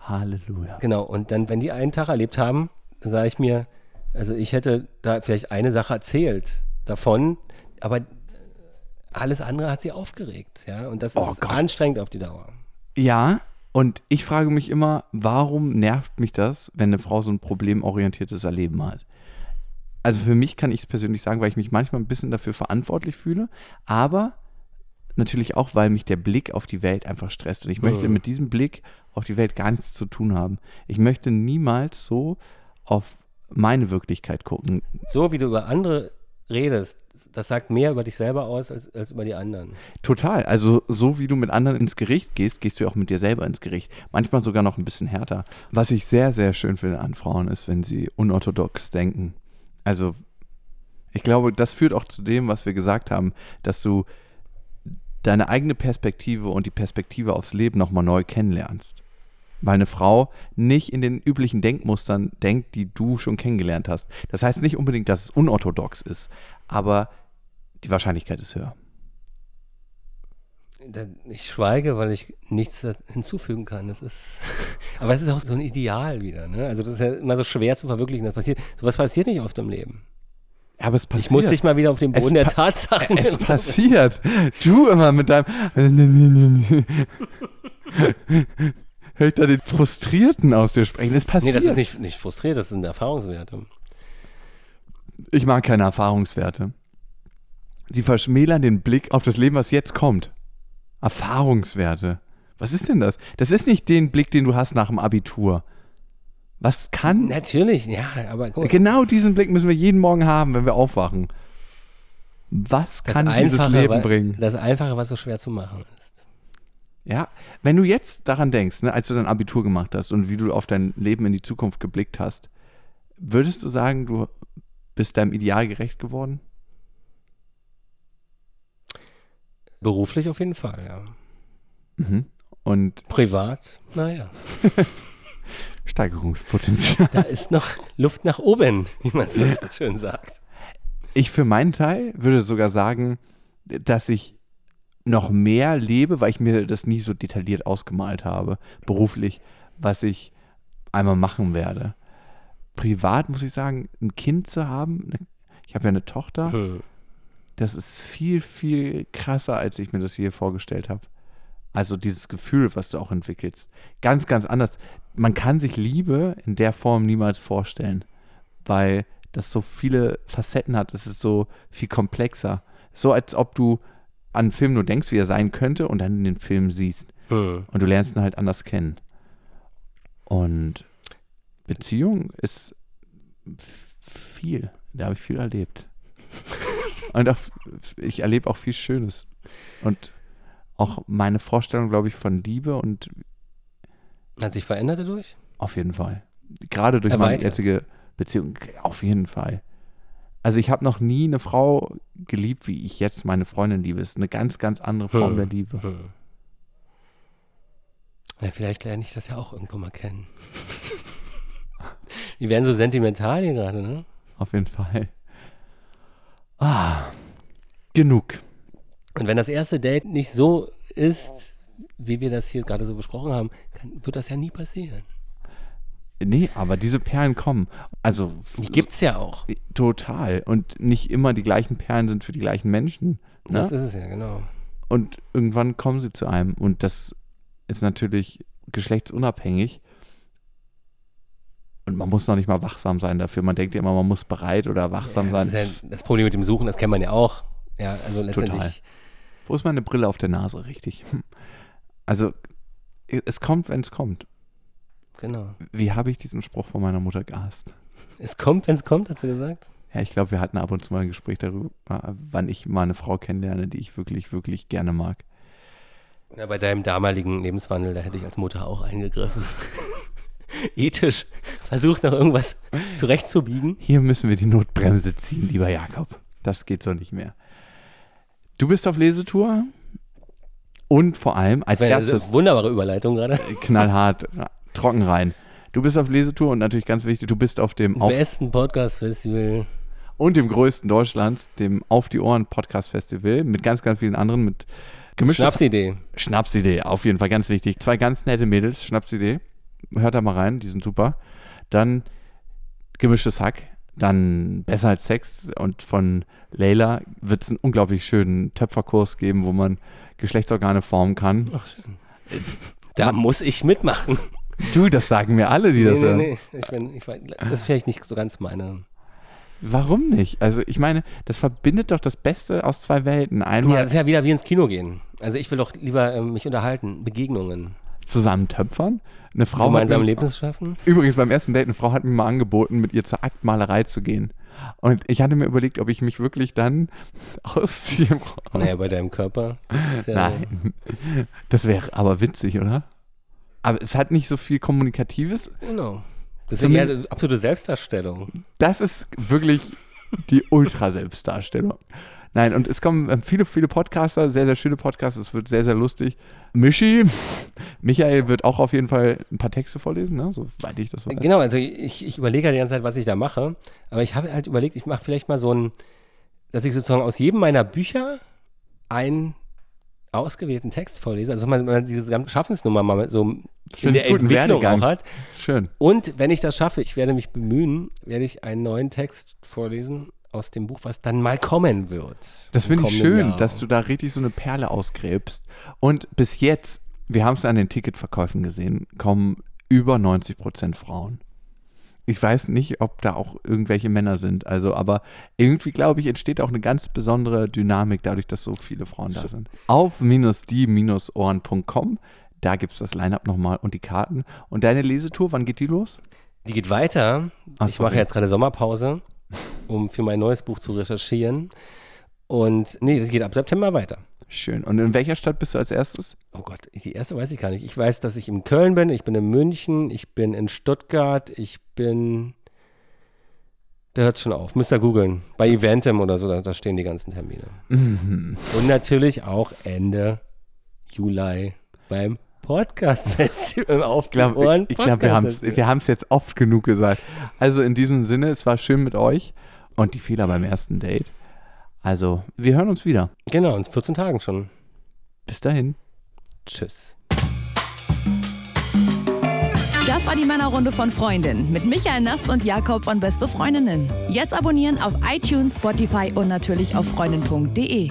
Speaker 2: Halleluja.
Speaker 3: Genau, und dann, wenn die einen Tag erlebt haben, dann sage ich mir, also ich hätte da vielleicht eine Sache erzählt davon, aber alles andere hat sie aufgeregt, ja, und das
Speaker 2: Oh
Speaker 3: ist
Speaker 2: Gott.
Speaker 3: anstrengend auf die Dauer.
Speaker 2: Ja, und ich frage mich immer, warum nervt mich das, wenn eine Frau so ein problemorientiertes Erleben hat? Also für mich kann ich es persönlich sagen, weil ich mich manchmal ein bisschen dafür verantwortlich fühle, aber natürlich auch, weil mich der Blick auf die Welt einfach stresst. Und ich möchte
Speaker 3: Mhm.
Speaker 2: mit diesem Blick auf die Welt gar nichts zu tun haben. Ich möchte niemals so auf meine Wirklichkeit gucken.
Speaker 3: So wie du über andere redest, das sagt mehr über dich selber aus als, als über die anderen.
Speaker 2: Total. Also so wie du mit anderen ins Gericht gehst, gehst du auch mit dir selber ins Gericht. Manchmal sogar noch ein bisschen härter. Was ich sehr, sehr schön finde an Frauen ist, wenn sie unorthodox denken. Also ich glaube, das führt auch zu dem, was wir gesagt haben, dass du deine eigene Perspektive und die Perspektive aufs Leben nochmal neu kennenlernst. Weil eine Frau nicht in den üblichen Denkmustern denkt, die du schon kennengelernt hast. Das heißt nicht unbedingt, dass es unorthodox ist, aber die Wahrscheinlichkeit ist höher.
Speaker 3: Ich schweige, weil ich nichts hinzufügen kann. Das ist, aber es ist auch so ein Ideal wieder. Ne? Also das ist ja immer so schwer zu verwirklichen. Das passiert, sowas passiert nicht oft im Leben.
Speaker 2: Ja, aber es passiert.
Speaker 3: Ich muss dich mal wieder auf den
Speaker 2: Es
Speaker 3: Boden der Tatsachen.
Speaker 2: Es passiert. Du immer mit deinem. höre ich da den Frustrierten aus dir sprechen.
Speaker 3: Nee,
Speaker 2: passiert.
Speaker 3: das ist nicht, nicht frustriert, das sind Erfahrungswerte.
Speaker 2: ich mag keine Erfahrungswerte. Sie verschmälern den Blick auf das Leben, was jetzt kommt. Erfahrungswerte. Was ist denn das? Das ist nicht den Blick, den du hast nach dem Abitur. Was kann.
Speaker 3: Natürlich, ja, aber mal,
Speaker 2: Genau diesen Blick müssen wir jeden Morgen haben, wenn wir aufwachen. Was
Speaker 3: das
Speaker 2: kann dieses
Speaker 3: Einfache,
Speaker 2: Leben bringen?
Speaker 3: das Einfache, was so schwer zu machen ist.
Speaker 2: Ja, wenn du jetzt daran denkst, ne, als du dein Abitur gemacht hast und wie du auf dein Leben in die Zukunft geblickt hast, würdest du sagen, du bist deinem Ideal gerecht geworden?
Speaker 3: Beruflich auf jeden Fall, ja.
Speaker 2: Mhm. Und
Speaker 3: Privat, naja.
Speaker 2: Steigerungspotenzial.
Speaker 3: Da ist noch Luft nach oben, wie man so schön sagt.
Speaker 2: Ich für meinen Teil würde sogar sagen, dass ich noch mehr lebe, weil ich mir das nie so detailliert ausgemalt habe, beruflich, was ich einmal machen werde. Privat muss ich sagen, ein Kind zu haben, ne- ich habe ja eine Tochter,
Speaker 3: Hm.
Speaker 2: das ist viel, viel krasser, als ich mir das hier vorgestellt habe. Also dieses Gefühl, was du auch entwickelst. Ganz, ganz anders. Man kann sich Liebe in der Form niemals vorstellen, weil das so viele Facetten hat. Es ist so viel komplexer. So als ob du an einen Film nur denkst, wie er sein könnte und dann den Film siehst.
Speaker 3: Hm.
Speaker 2: Und du lernst ihn halt anders kennen. Und Beziehung ist viel. Da habe ich viel erlebt. Und auch, ich erlebe auch viel Schönes. Und auch meine Vorstellung, glaube ich, von Liebe und
Speaker 3: Hat sich verändert dadurch?
Speaker 2: auf jeden Fall. Gerade durch meine
Speaker 3: Erweitert.
Speaker 2: jetzige Beziehung, auf jeden Fall. Also ich habe noch nie eine Frau geliebt, wie ich jetzt meine Freundin liebe. Es ist eine ganz, ganz andere Form
Speaker 3: Hm.
Speaker 2: der Liebe.
Speaker 3: Hm. Ja, vielleicht lerne ich das ja auch irgendwo mal kennen. Die werden so sentimental hier gerade, ne?
Speaker 2: Auf jeden Fall. Ah, genug.
Speaker 3: Und wenn das erste Date nicht so ist, wie wir das hier gerade so besprochen haben, kann, wird das ja nie passieren.
Speaker 2: Nee, aber diese Perlen kommen. Also
Speaker 3: Die gibt's ja auch.
Speaker 2: total. Und nicht immer die gleichen Perlen sind für die gleichen Menschen. Ne?
Speaker 3: Das ist es ja, genau.
Speaker 2: Und irgendwann kommen sie zu einem. Und das ist natürlich geschlechtsunabhängig. Und man muss noch nicht mal wachsam sein dafür. Man denkt ja immer, man muss bereit oder wachsam
Speaker 3: Ja, das,
Speaker 2: sein.
Speaker 3: ist ja das Problem mit dem Suchen, das kennt man ja auch. Ja, also letztendlich.
Speaker 2: Total. Wo ist meine Brille auf der Nase? Richtig. Also, es kommt, wenn es kommt.
Speaker 3: Genau.
Speaker 2: Wie habe ich diesen Spruch von meiner Mutter gehasst?
Speaker 3: Es kommt, wenn es kommt, hat sie gesagt.
Speaker 2: Ja, ich glaube, wir hatten ab und zu mal ein Gespräch darüber, wann ich mal eine Frau kennenlerne, die ich wirklich, wirklich gerne mag.
Speaker 3: Ja, bei deinem damaligen Lebenswandel, da hätte ich als Mutter auch eingegriffen. Ethisch versucht noch irgendwas zurechtzubiegen.
Speaker 2: Hier müssen wir die Notbremse ziehen, lieber Jakob. Das geht so nicht mehr. Du bist auf Lesetour und vor allem als
Speaker 3: Das wäre
Speaker 2: erstes
Speaker 3: wunderbare Überleitung gerade.
Speaker 2: knallhart, trocken rein. Du bist auf Lesetour und natürlich ganz wichtig, du bist auf dem auf
Speaker 3: besten Podcast-Festival.
Speaker 2: und dem größten Deutschlands, dem Auf die Ohren Podcast Festival mit ganz, ganz vielen anderen mit gemischtes
Speaker 3: Schnapsidee.
Speaker 2: Schnapsidee, auf jeden Fall ganz wichtig. Zwei ganz nette Mädels, Schnapsidee. Hört da mal rein, die sind super. Dann gemischtes Hack, dann besser als Sex und von Leila wird es einen unglaublich schönen Töpferkurs geben, wo man Geschlechtsorgane formen kann.
Speaker 3: Ach, schön. Da muss ich mitmachen.
Speaker 2: Du, das sagen mir alle, die
Speaker 3: Nee,
Speaker 2: das
Speaker 3: nee,
Speaker 2: hören.
Speaker 3: nee. Ich bin, ich, das ist vielleicht nicht so ganz meine.
Speaker 2: Warum nicht? Also ich meine, das verbindet doch das Beste aus zwei Welten.
Speaker 3: Ja,
Speaker 2: Einmal
Speaker 3: das ist ja wieder wie ins Kino gehen. Also ich will doch lieber ähm, mich unterhalten, Begegnungen,
Speaker 2: zusammen töpfern. Eine Frau
Speaker 3: gemeinsam Leben schaffen.
Speaker 2: Übrigens beim ersten Date, eine Frau hat mir mal angeboten, mit ihr zur Aktmalerei zu gehen. Und ich hatte mir überlegt, ob ich mich wirklich dann ausziehe.
Speaker 3: Naja, bei deinem Körper. Das ja,
Speaker 2: Nein. Das wäre aber witzig, oder? Aber es hat nicht so viel Kommunikatives.
Speaker 3: Genau. Das ist ja absolute Selbstdarstellung.
Speaker 2: Das ist wirklich die Ultra-Selbstdarstellung. Nein, und es kommen ähm, viele, viele Podcaster, sehr, sehr schöne Podcasts. Es wird sehr, sehr lustig. Michi, Michael wird auch auf jeden Fall ein paar Texte vorlesen, ne? soweit ich das weiß.
Speaker 3: Genau, also ich, ich überlege ja die ganze Zeit, was ich da mache. Aber ich habe halt überlegt, ich mache vielleicht mal so ein, dass ich sozusagen aus jedem meiner Bücher einen ausgewählten Text vorlese. Also dass man, man diese gesamte Schaffensnummer mal so in der
Speaker 2: gut,
Speaker 3: Entwicklung auch hat.
Speaker 2: Schön.
Speaker 3: Und wenn ich das schaffe, ich werde mich bemühen, werde ich einen neuen Text vorlesen aus dem Buch, was dann mal kommen wird.
Speaker 2: Das finde ich schön,
Speaker 3: Jahr.
Speaker 2: dass du da richtig so eine Perle ausgräbst. Und bis jetzt wir haben es an den Ticketverkäufen gesehen, kommen über 90% Frauen. Ich weiß nicht, ob da auch irgendwelche Männer sind. Also, aber irgendwie, glaube ich, entsteht auch eine ganz besondere Dynamik dadurch, dass so viele Frauen da sind. Auf die-ohren.com, da gibt es das Line-Up nochmal und die Karten. Und deine Lesetour, wann geht die los?
Speaker 3: Die geht weiter.
Speaker 2: Ach,
Speaker 3: ich
Speaker 2: sorry.
Speaker 3: mache jetzt gerade Sommerpause, um für mein neues Buch zu recherchieren. Und nee, das geht ab September weiter.
Speaker 2: Schön. Und in welcher Stadt bist du als erstes?
Speaker 3: Oh Gott, die erste weiß ich gar nicht. Ich weiß, dass ich in Köln bin, ich bin in München, ich bin in Stuttgart, ich bin. Da hört schon auf. Müsst ihr googeln. Bei Eventim oder so, da, da stehen die ganzen Termine.
Speaker 2: Mhm.
Speaker 3: Und natürlich auch Ende Juli beim Podcast Festival auf
Speaker 2: Ich glaube, ich glaub, wir haben es wir haben's jetzt oft genug gesagt. Also in diesem Sinne, es war schön mit euch und die Fehler beim ersten Date. Also, wir hören uns wieder.
Speaker 3: Genau, in 14 Tagen schon.
Speaker 2: Bis dahin.
Speaker 3: Tschüss.
Speaker 1: Das war die Männerrunde von Freundin mit Michael Nast und Jakob von Beste Freundinnen. Jetzt abonnieren auf iTunes, Spotify und natürlich auf freundin.de.